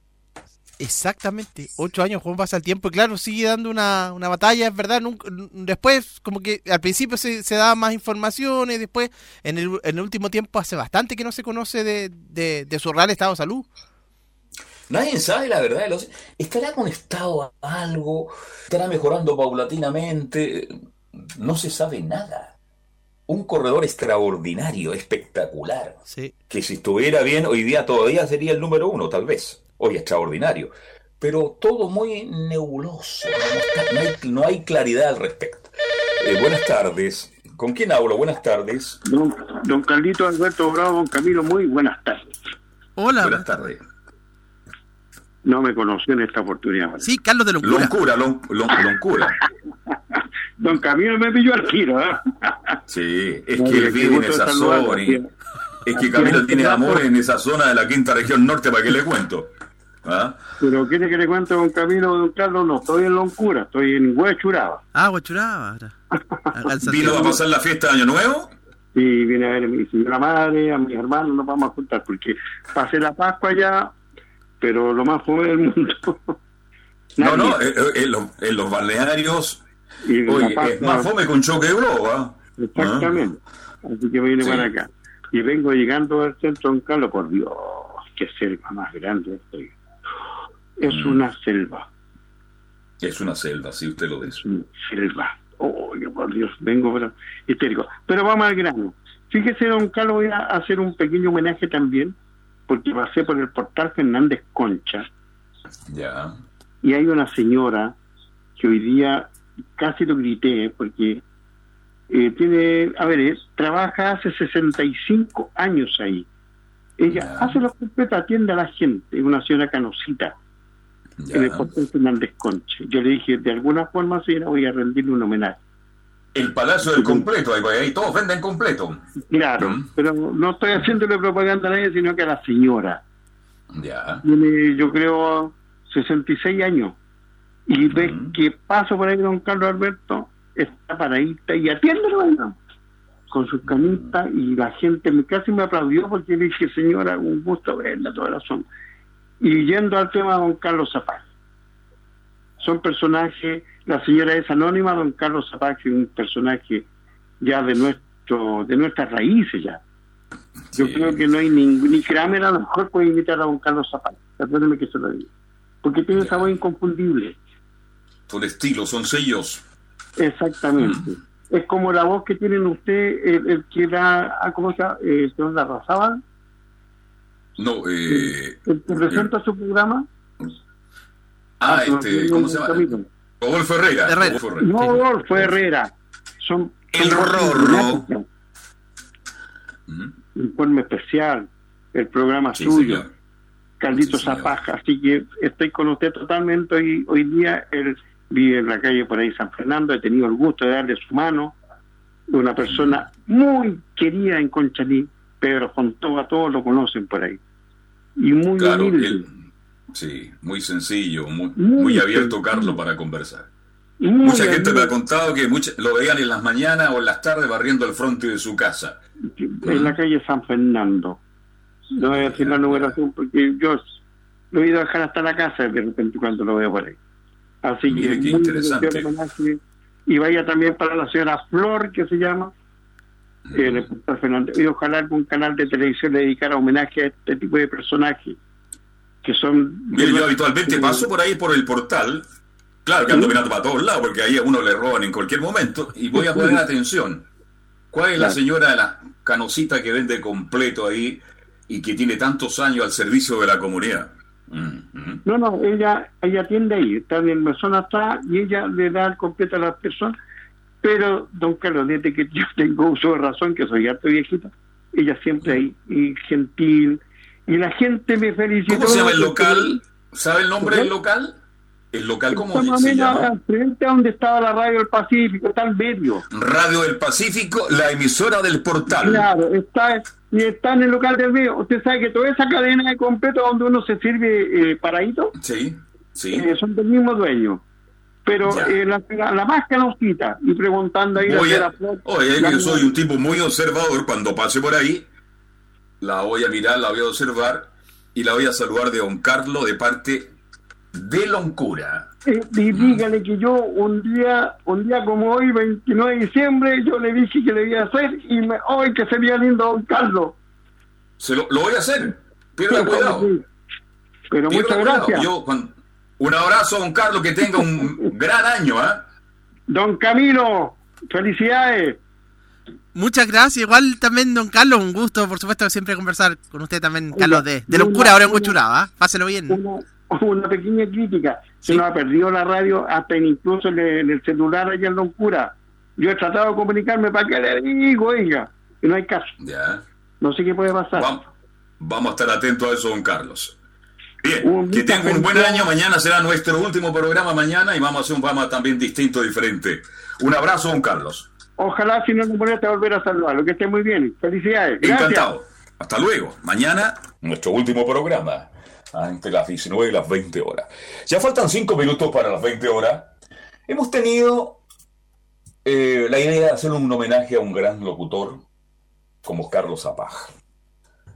Exactamente, ocho años, cómo pasa el tiempo, y claro, sigue dando una, una batalla, es verdad, nunca- después, como que al principio se, se daba más informaciones, después, en el, en el último tiempo, hace bastante que no se conoce de, de, de su real estado de salud. Nadie sabe la verdad. los- ¿Estará conectado a algo? ¿Estará mejorando paulatinamente? No se sabe nada. Un corredor extraordinario, espectacular. Sí. Que si estuviera bien, hoy día todavía sería el número uno, tal vez. Hoy extraordinario. Pero todo muy nebuloso. No, está- no hay, no hay claridad al respecto. Eh, buenas tardes. ¿Con quién hablo? Buenas tardes. Don, don Carlito Alberto Bravo, don Camilo, muy buenas tardes. Hola. Buenas tardes. No me conoció en esta oportunidad. Sí, Carlos de Loncura. Loncura, lon- lon- loncura. Don Camilo me pilló al tiro, ¿eh? Sí, es No, que él vive en esa zona. y-. Es que Camilo tiene amor en esa zona de la quinta región norte, ¿para qué le cuento? ¿Ah? Pero quiere que le cuente don Camilo, don Carlos, no estoy en Loncura, estoy en Huechuraba. Ah, en ¿Vino a pasar la fiesta de Año Nuevo? Y vine a ver a mi señora madre, a mis hermanos, nos vamos a juntar, porque pasé la Pascua allá, pero lo más fue del mundo. No, no, eh, eh, en, los, en los balnearios. Y es más fome con choque de globo, ¿ah? Exactamente. Así que me vine Sí. para acá. Y vengo llegando al centro de Don Carlos, por Dios, qué selva más grande estoy. Es Mm. una selva, Es una selva, si usted lo dice. selva. Oh, por Dios, vengo pero histérico. Pero vamos al grano. Fíjese, don Carlos, voy a hacer un pequeño homenaje también, porque pasé por el portal Fernández Concha, Ya. y hay una señora que hoy día casi lo grité porque eh, tiene, a ver, eh, trabaja hace 65 años ahí. Ella hace lo completo, atiende a la gente, es una señora canosita en el portal Fernández Concha. Yo le dije, de alguna forma, señora, voy a rendirle un homenaje. El Palacio del Completo, ahí, todos venden completo. Claro, pero no estoy haciéndole propaganda a nadie, sino que a la señora. Ya. Tiene, yo creo, 66 años. Y ves que paso por ahí don Carlos Alberto, está paradita y atiende bueno, con sus camistas y la gente me, casi me aplaudió porque le dije, señora, un gusto verla, toda razón. Y yendo al tema de don Carlos Zapag. Son personajes, la señora es anónima, don Carlos Zapag es un personaje ya de nuestro de nuestras raíces ya. Yo creo que no hay ni, ni Kramer a lo mejor puede imitar a don Carlos Zapag. Perdóneme que se lo diga. Porque tiene esa voz inconfundible. Son estilos, son sellos. Exactamente. Es como la voz que tienen usted, el, el que da, ah, ¿cómo se llama? Eh, Larrazábal, No, eh. el que presenta su programa. Ah, no, este, ¿cómo se llama? Rodolfo Herrera. Herrera. Rodolfo Herrera. No, Rodolfo Herrera. Son El son Rorro. Informe especial, el programa Sí, suyo, señor. Carlitos Zapaja. Así que estoy con usted totalmente. Hoy, hoy día él vive en la calle por ahí San Fernando. He tenido el gusto de darle su mano. Una persona muy querida en Conchalí. Pedro Fontova, todos lo conocen por ahí. Y muy Claro, humilde. él- sí, muy sencillo, muy, Muy muy abierto, sencillo. Carlos, para conversar. Muy Mucha gente me ha contado que mucha- lo veían en las mañanas o en las tardes barriendo el frente de su casa. en la calle San Fernando. No voy a decir la numeración porque yo lo he ido a dejar hasta la casa de repente cuando lo veo por ahí. Así Mire, que qué muy interesante. Y vaya también para la señora Flor, que se llama, el reportero Fernando. Y ojalá algún canal de televisión le dedicara homenaje a este tipo de personajes que son... Yo habitualmente paso por ahí por el portal. Claro que ando mirando para todos lados porque ahí a uno le roban en cualquier momento. Y voy a poner atención. ¿Cuál es la Claro. señora de la canosita que vende completo ahí y que tiene tantos años al servicio de la comunidad? Mm, mm. No, no, ella, ella atiende ahí, está en el mesón atrás y ella le da el completo a las personas. Pero, don Carlos, desde que yo tengo uso de razón, que soy harto viejita, ella siempre ahí, y gentil. Y la gente me felicitó. ¿Cómo se llama el local? ¿Sabe el nombre del local? ¿El local cómo Está se llama? frente a donde estaba la radio del Pacífico, está al medio. Radio del Pacífico, la emisora del portal. Claro, está, y está en el local del medio. Usted sabe que toda esa cadena de completo donde uno se sirve eh, paradito, Sí, sí. eh, son del mismo dueño. Pero eh, la, la, la más canostita, y preguntando ahí Voy la a- Flor, Oye, la- yo soy un tipo muy observador. Cuando pase por ahí, la voy a mirar, la voy a observar y la voy a saludar de don Carlos de parte de Loncura. eh, y dígale que yo un día, un día como hoy, 29 de diciembre, yo le dije que le iba a hacer y me, hoy que sería lindo don Carlos. Se lo, lo voy a hacer. Pierda Sí, cuidado. sí. Pero Pierda muchas cuidado. gracias. Yo, cuan- un abrazo, don Carlos, que tenga un gran año, ¿ah? Don Camilo, felicidades. Muchas gracias. Igual también, don Carlos, un gusto, por supuesto, siempre conversar con usted también, Carlos, de, de locura ahora en una- Huachuraba. ¿ah? Páselo bien. Una, una pequeña crítica. Se nos ha perdido la radio hasta incluso en el, en el celular allá en Loncura. Yo he tratado de comunicarme para que le digo, oiga, y no hay caso. Ya. No sé qué puede pasar. Vamos, vamos a estar atentos a eso, don Carlos. Bien, que tenga un buen año. Mañana será nuestro último programa mañana y vamos a hacer un programa también distinto, diferente. Un abrazo, don Carlos. Ojalá si no me molesta volver a saludarlo. Que esté muy bien. Felicidades. Gracias. Encantado. Hasta luego. Mañana, nuestro último programa. Entre las 19 y las 20 horas. Ya faltan 5 minutos para las 20 horas. Hemos tenido eh, la idea de hacer un homenaje a un gran locutor como Carlos Zapag.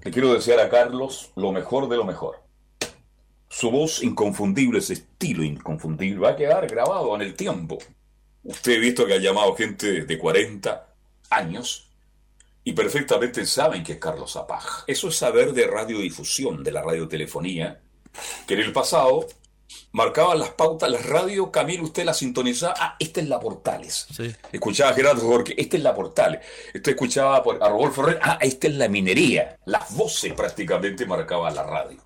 Le quiero desear a Carlos lo mejor de lo mejor. Su voz inconfundible, ese estilo inconfundible, va a quedar grabado en el tiempo. Usted ha visto que ha llamado gente de 40 años y perfectamente saben que es Carlos Zapag. Eso es saber de radiodifusión, de la radiotelefonía, que en el pasado marcaban las pautas, las radios, Camilo, usted la sintonizaba, ah, esta es la Portales. Escuchaba a Gerardo Jorge, esta es la Portales. Usted escuchaba a Rodolfo Herrera, ah, esta es la minería. Las voces prácticamente marcaban la radio.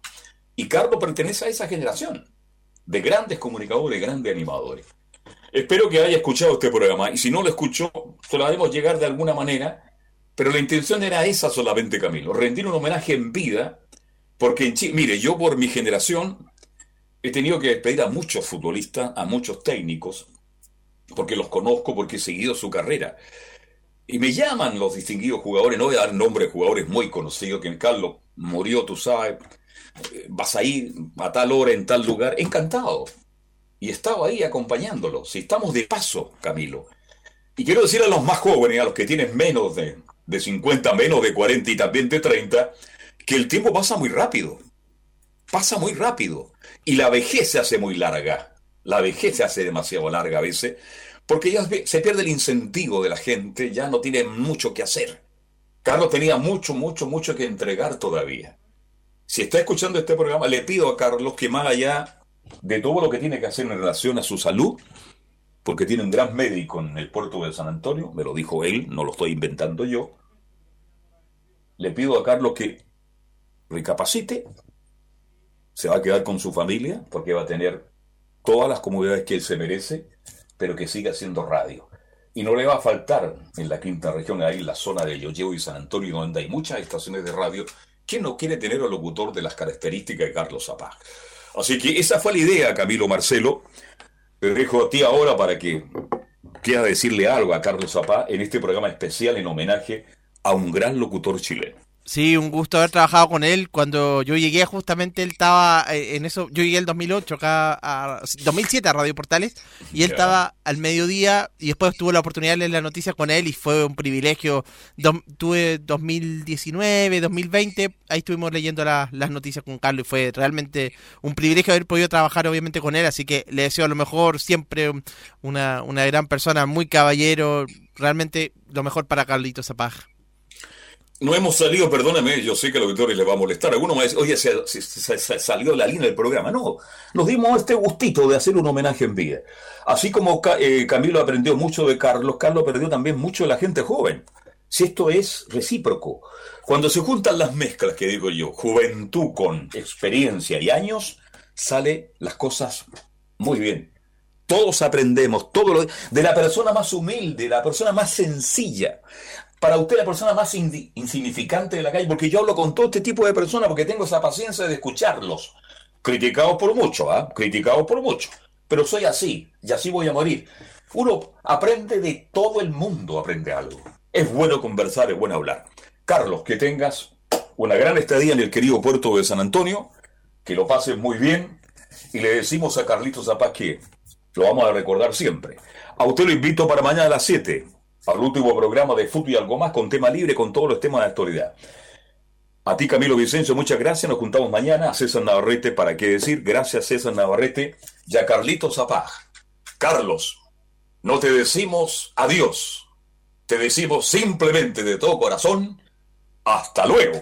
Y Carlos pertenece a esa generación de grandes comunicadores, grandes animadores. Espero que haya escuchado este programa y si no lo escuchó, se lo haremos llegar de alguna manera, pero la intención era esa solamente, Camilo, rendir un homenaje en vida, porque en Chile, mire, yo por mi generación he tenido que despedir a muchos futbolistas, a muchos técnicos, porque los conozco, porque he seguido su carrera. Y me llaman los distinguidos jugadores, no voy a dar nombre de jugadores muy conocidos, que Carlos murió, tú sabes, vas a ir a tal hora en tal lugar, encantado. Y estaba ahí acompañándolo. Si estamos de paso, Camilo. Y quiero decir a los más jóvenes, a los que tienen menos de, de 50, menos de 40 y también de 30, que el tiempo pasa muy rápido. Pasa muy rápido. Y la vejez se hace muy larga. La vejez se hace demasiado larga a veces, porque ya se pierde el incentivo de la gente, ya no tiene mucho que hacer. Carlos tenía mucho, mucho, mucho que entregar todavía. Si está escuchando este programa, le pido a Carlos que más allá de todo lo que tiene que hacer en relación a su salud, porque tiene un gran médico en el puerto de San Antonio, me lo dijo él, no lo estoy inventando yo, le pido a Carlos que recapacite, se va a quedar con su familia, porque va a tener todas las comodidades que él se merece, pero que siga haciendo radio. Y no le va a faltar en la quinta región, ahí en la zona de Yoyeo y San Antonio, donde hay muchas estaciones de radio, que no quiere tener al locutor de las características de Carlos Zapag. Así que esa fue la idea, Camilo Marcelo. Te dejo a ti ahora para que quieras decirle algo a Carlos Zapá en este programa especial en homenaje a un gran locutor chileno. Sí, un gusto haber trabajado con él. Cuando yo llegué, justamente él estaba eh, en eso. Yo llegué el 2008 acá, a 2007 a Radio Portales, y él Ya. estaba al mediodía. Y después tuve la oportunidad de leer la noticia con él, y fue un privilegio. Tuve 2019, 2020, ahí estuvimos leyendo la- las noticias con Carlos, y fue realmente un privilegio haber podido trabajar, obviamente, con él. Así que le deseo a lo mejor siempre una, una gran persona, muy caballero. Realmente lo mejor para Carlitos Zapag. No hemos salido, perdóname, yo sé que a los auditores les va a molestar. Algunos me dicen, oye, se, se- se- salió la línea del programa. No, nos dimos este gustito de hacer un homenaje en vida. Así como eh, Camilo aprendió mucho de Carlos, Carlos aprendió también mucho de la gente joven. Si esto es recíproco. Cuando se juntan las mezclas, que digo yo, juventud con experiencia y años, sale las cosas muy bien. Todos aprendemos, todo lo, de la persona más humilde, la persona más sencilla. Para usted la persona más insignificante de la calle, porque yo hablo con todo este tipo de personas porque tengo esa paciencia de escucharlos. Criticados por mucho, ¿ah? Criticados por mucho. Pero soy así, y así voy a morir. Uno aprende de todo el mundo, aprende algo. Es bueno conversar, es bueno hablar. Carlos, que tengas una gran estadía en el querido puerto de San Antonio, que lo pases muy bien, y le decimos a Carlitos Zapaz que lo vamos a recordar siempre. A usted lo invito para mañana a las 7, al último programa de Fútbol y algo más, con tema libre, con todos los temas de actualidad. A ti, Camilo Vicencio, muchas gracias. Nos juntamos mañana. A César Navarrete, para qué decir. Gracias, César Navarrete. Y a Carlitos Zapag. Carlos, no te decimos adiós. Te decimos simplemente de todo corazón, hasta luego.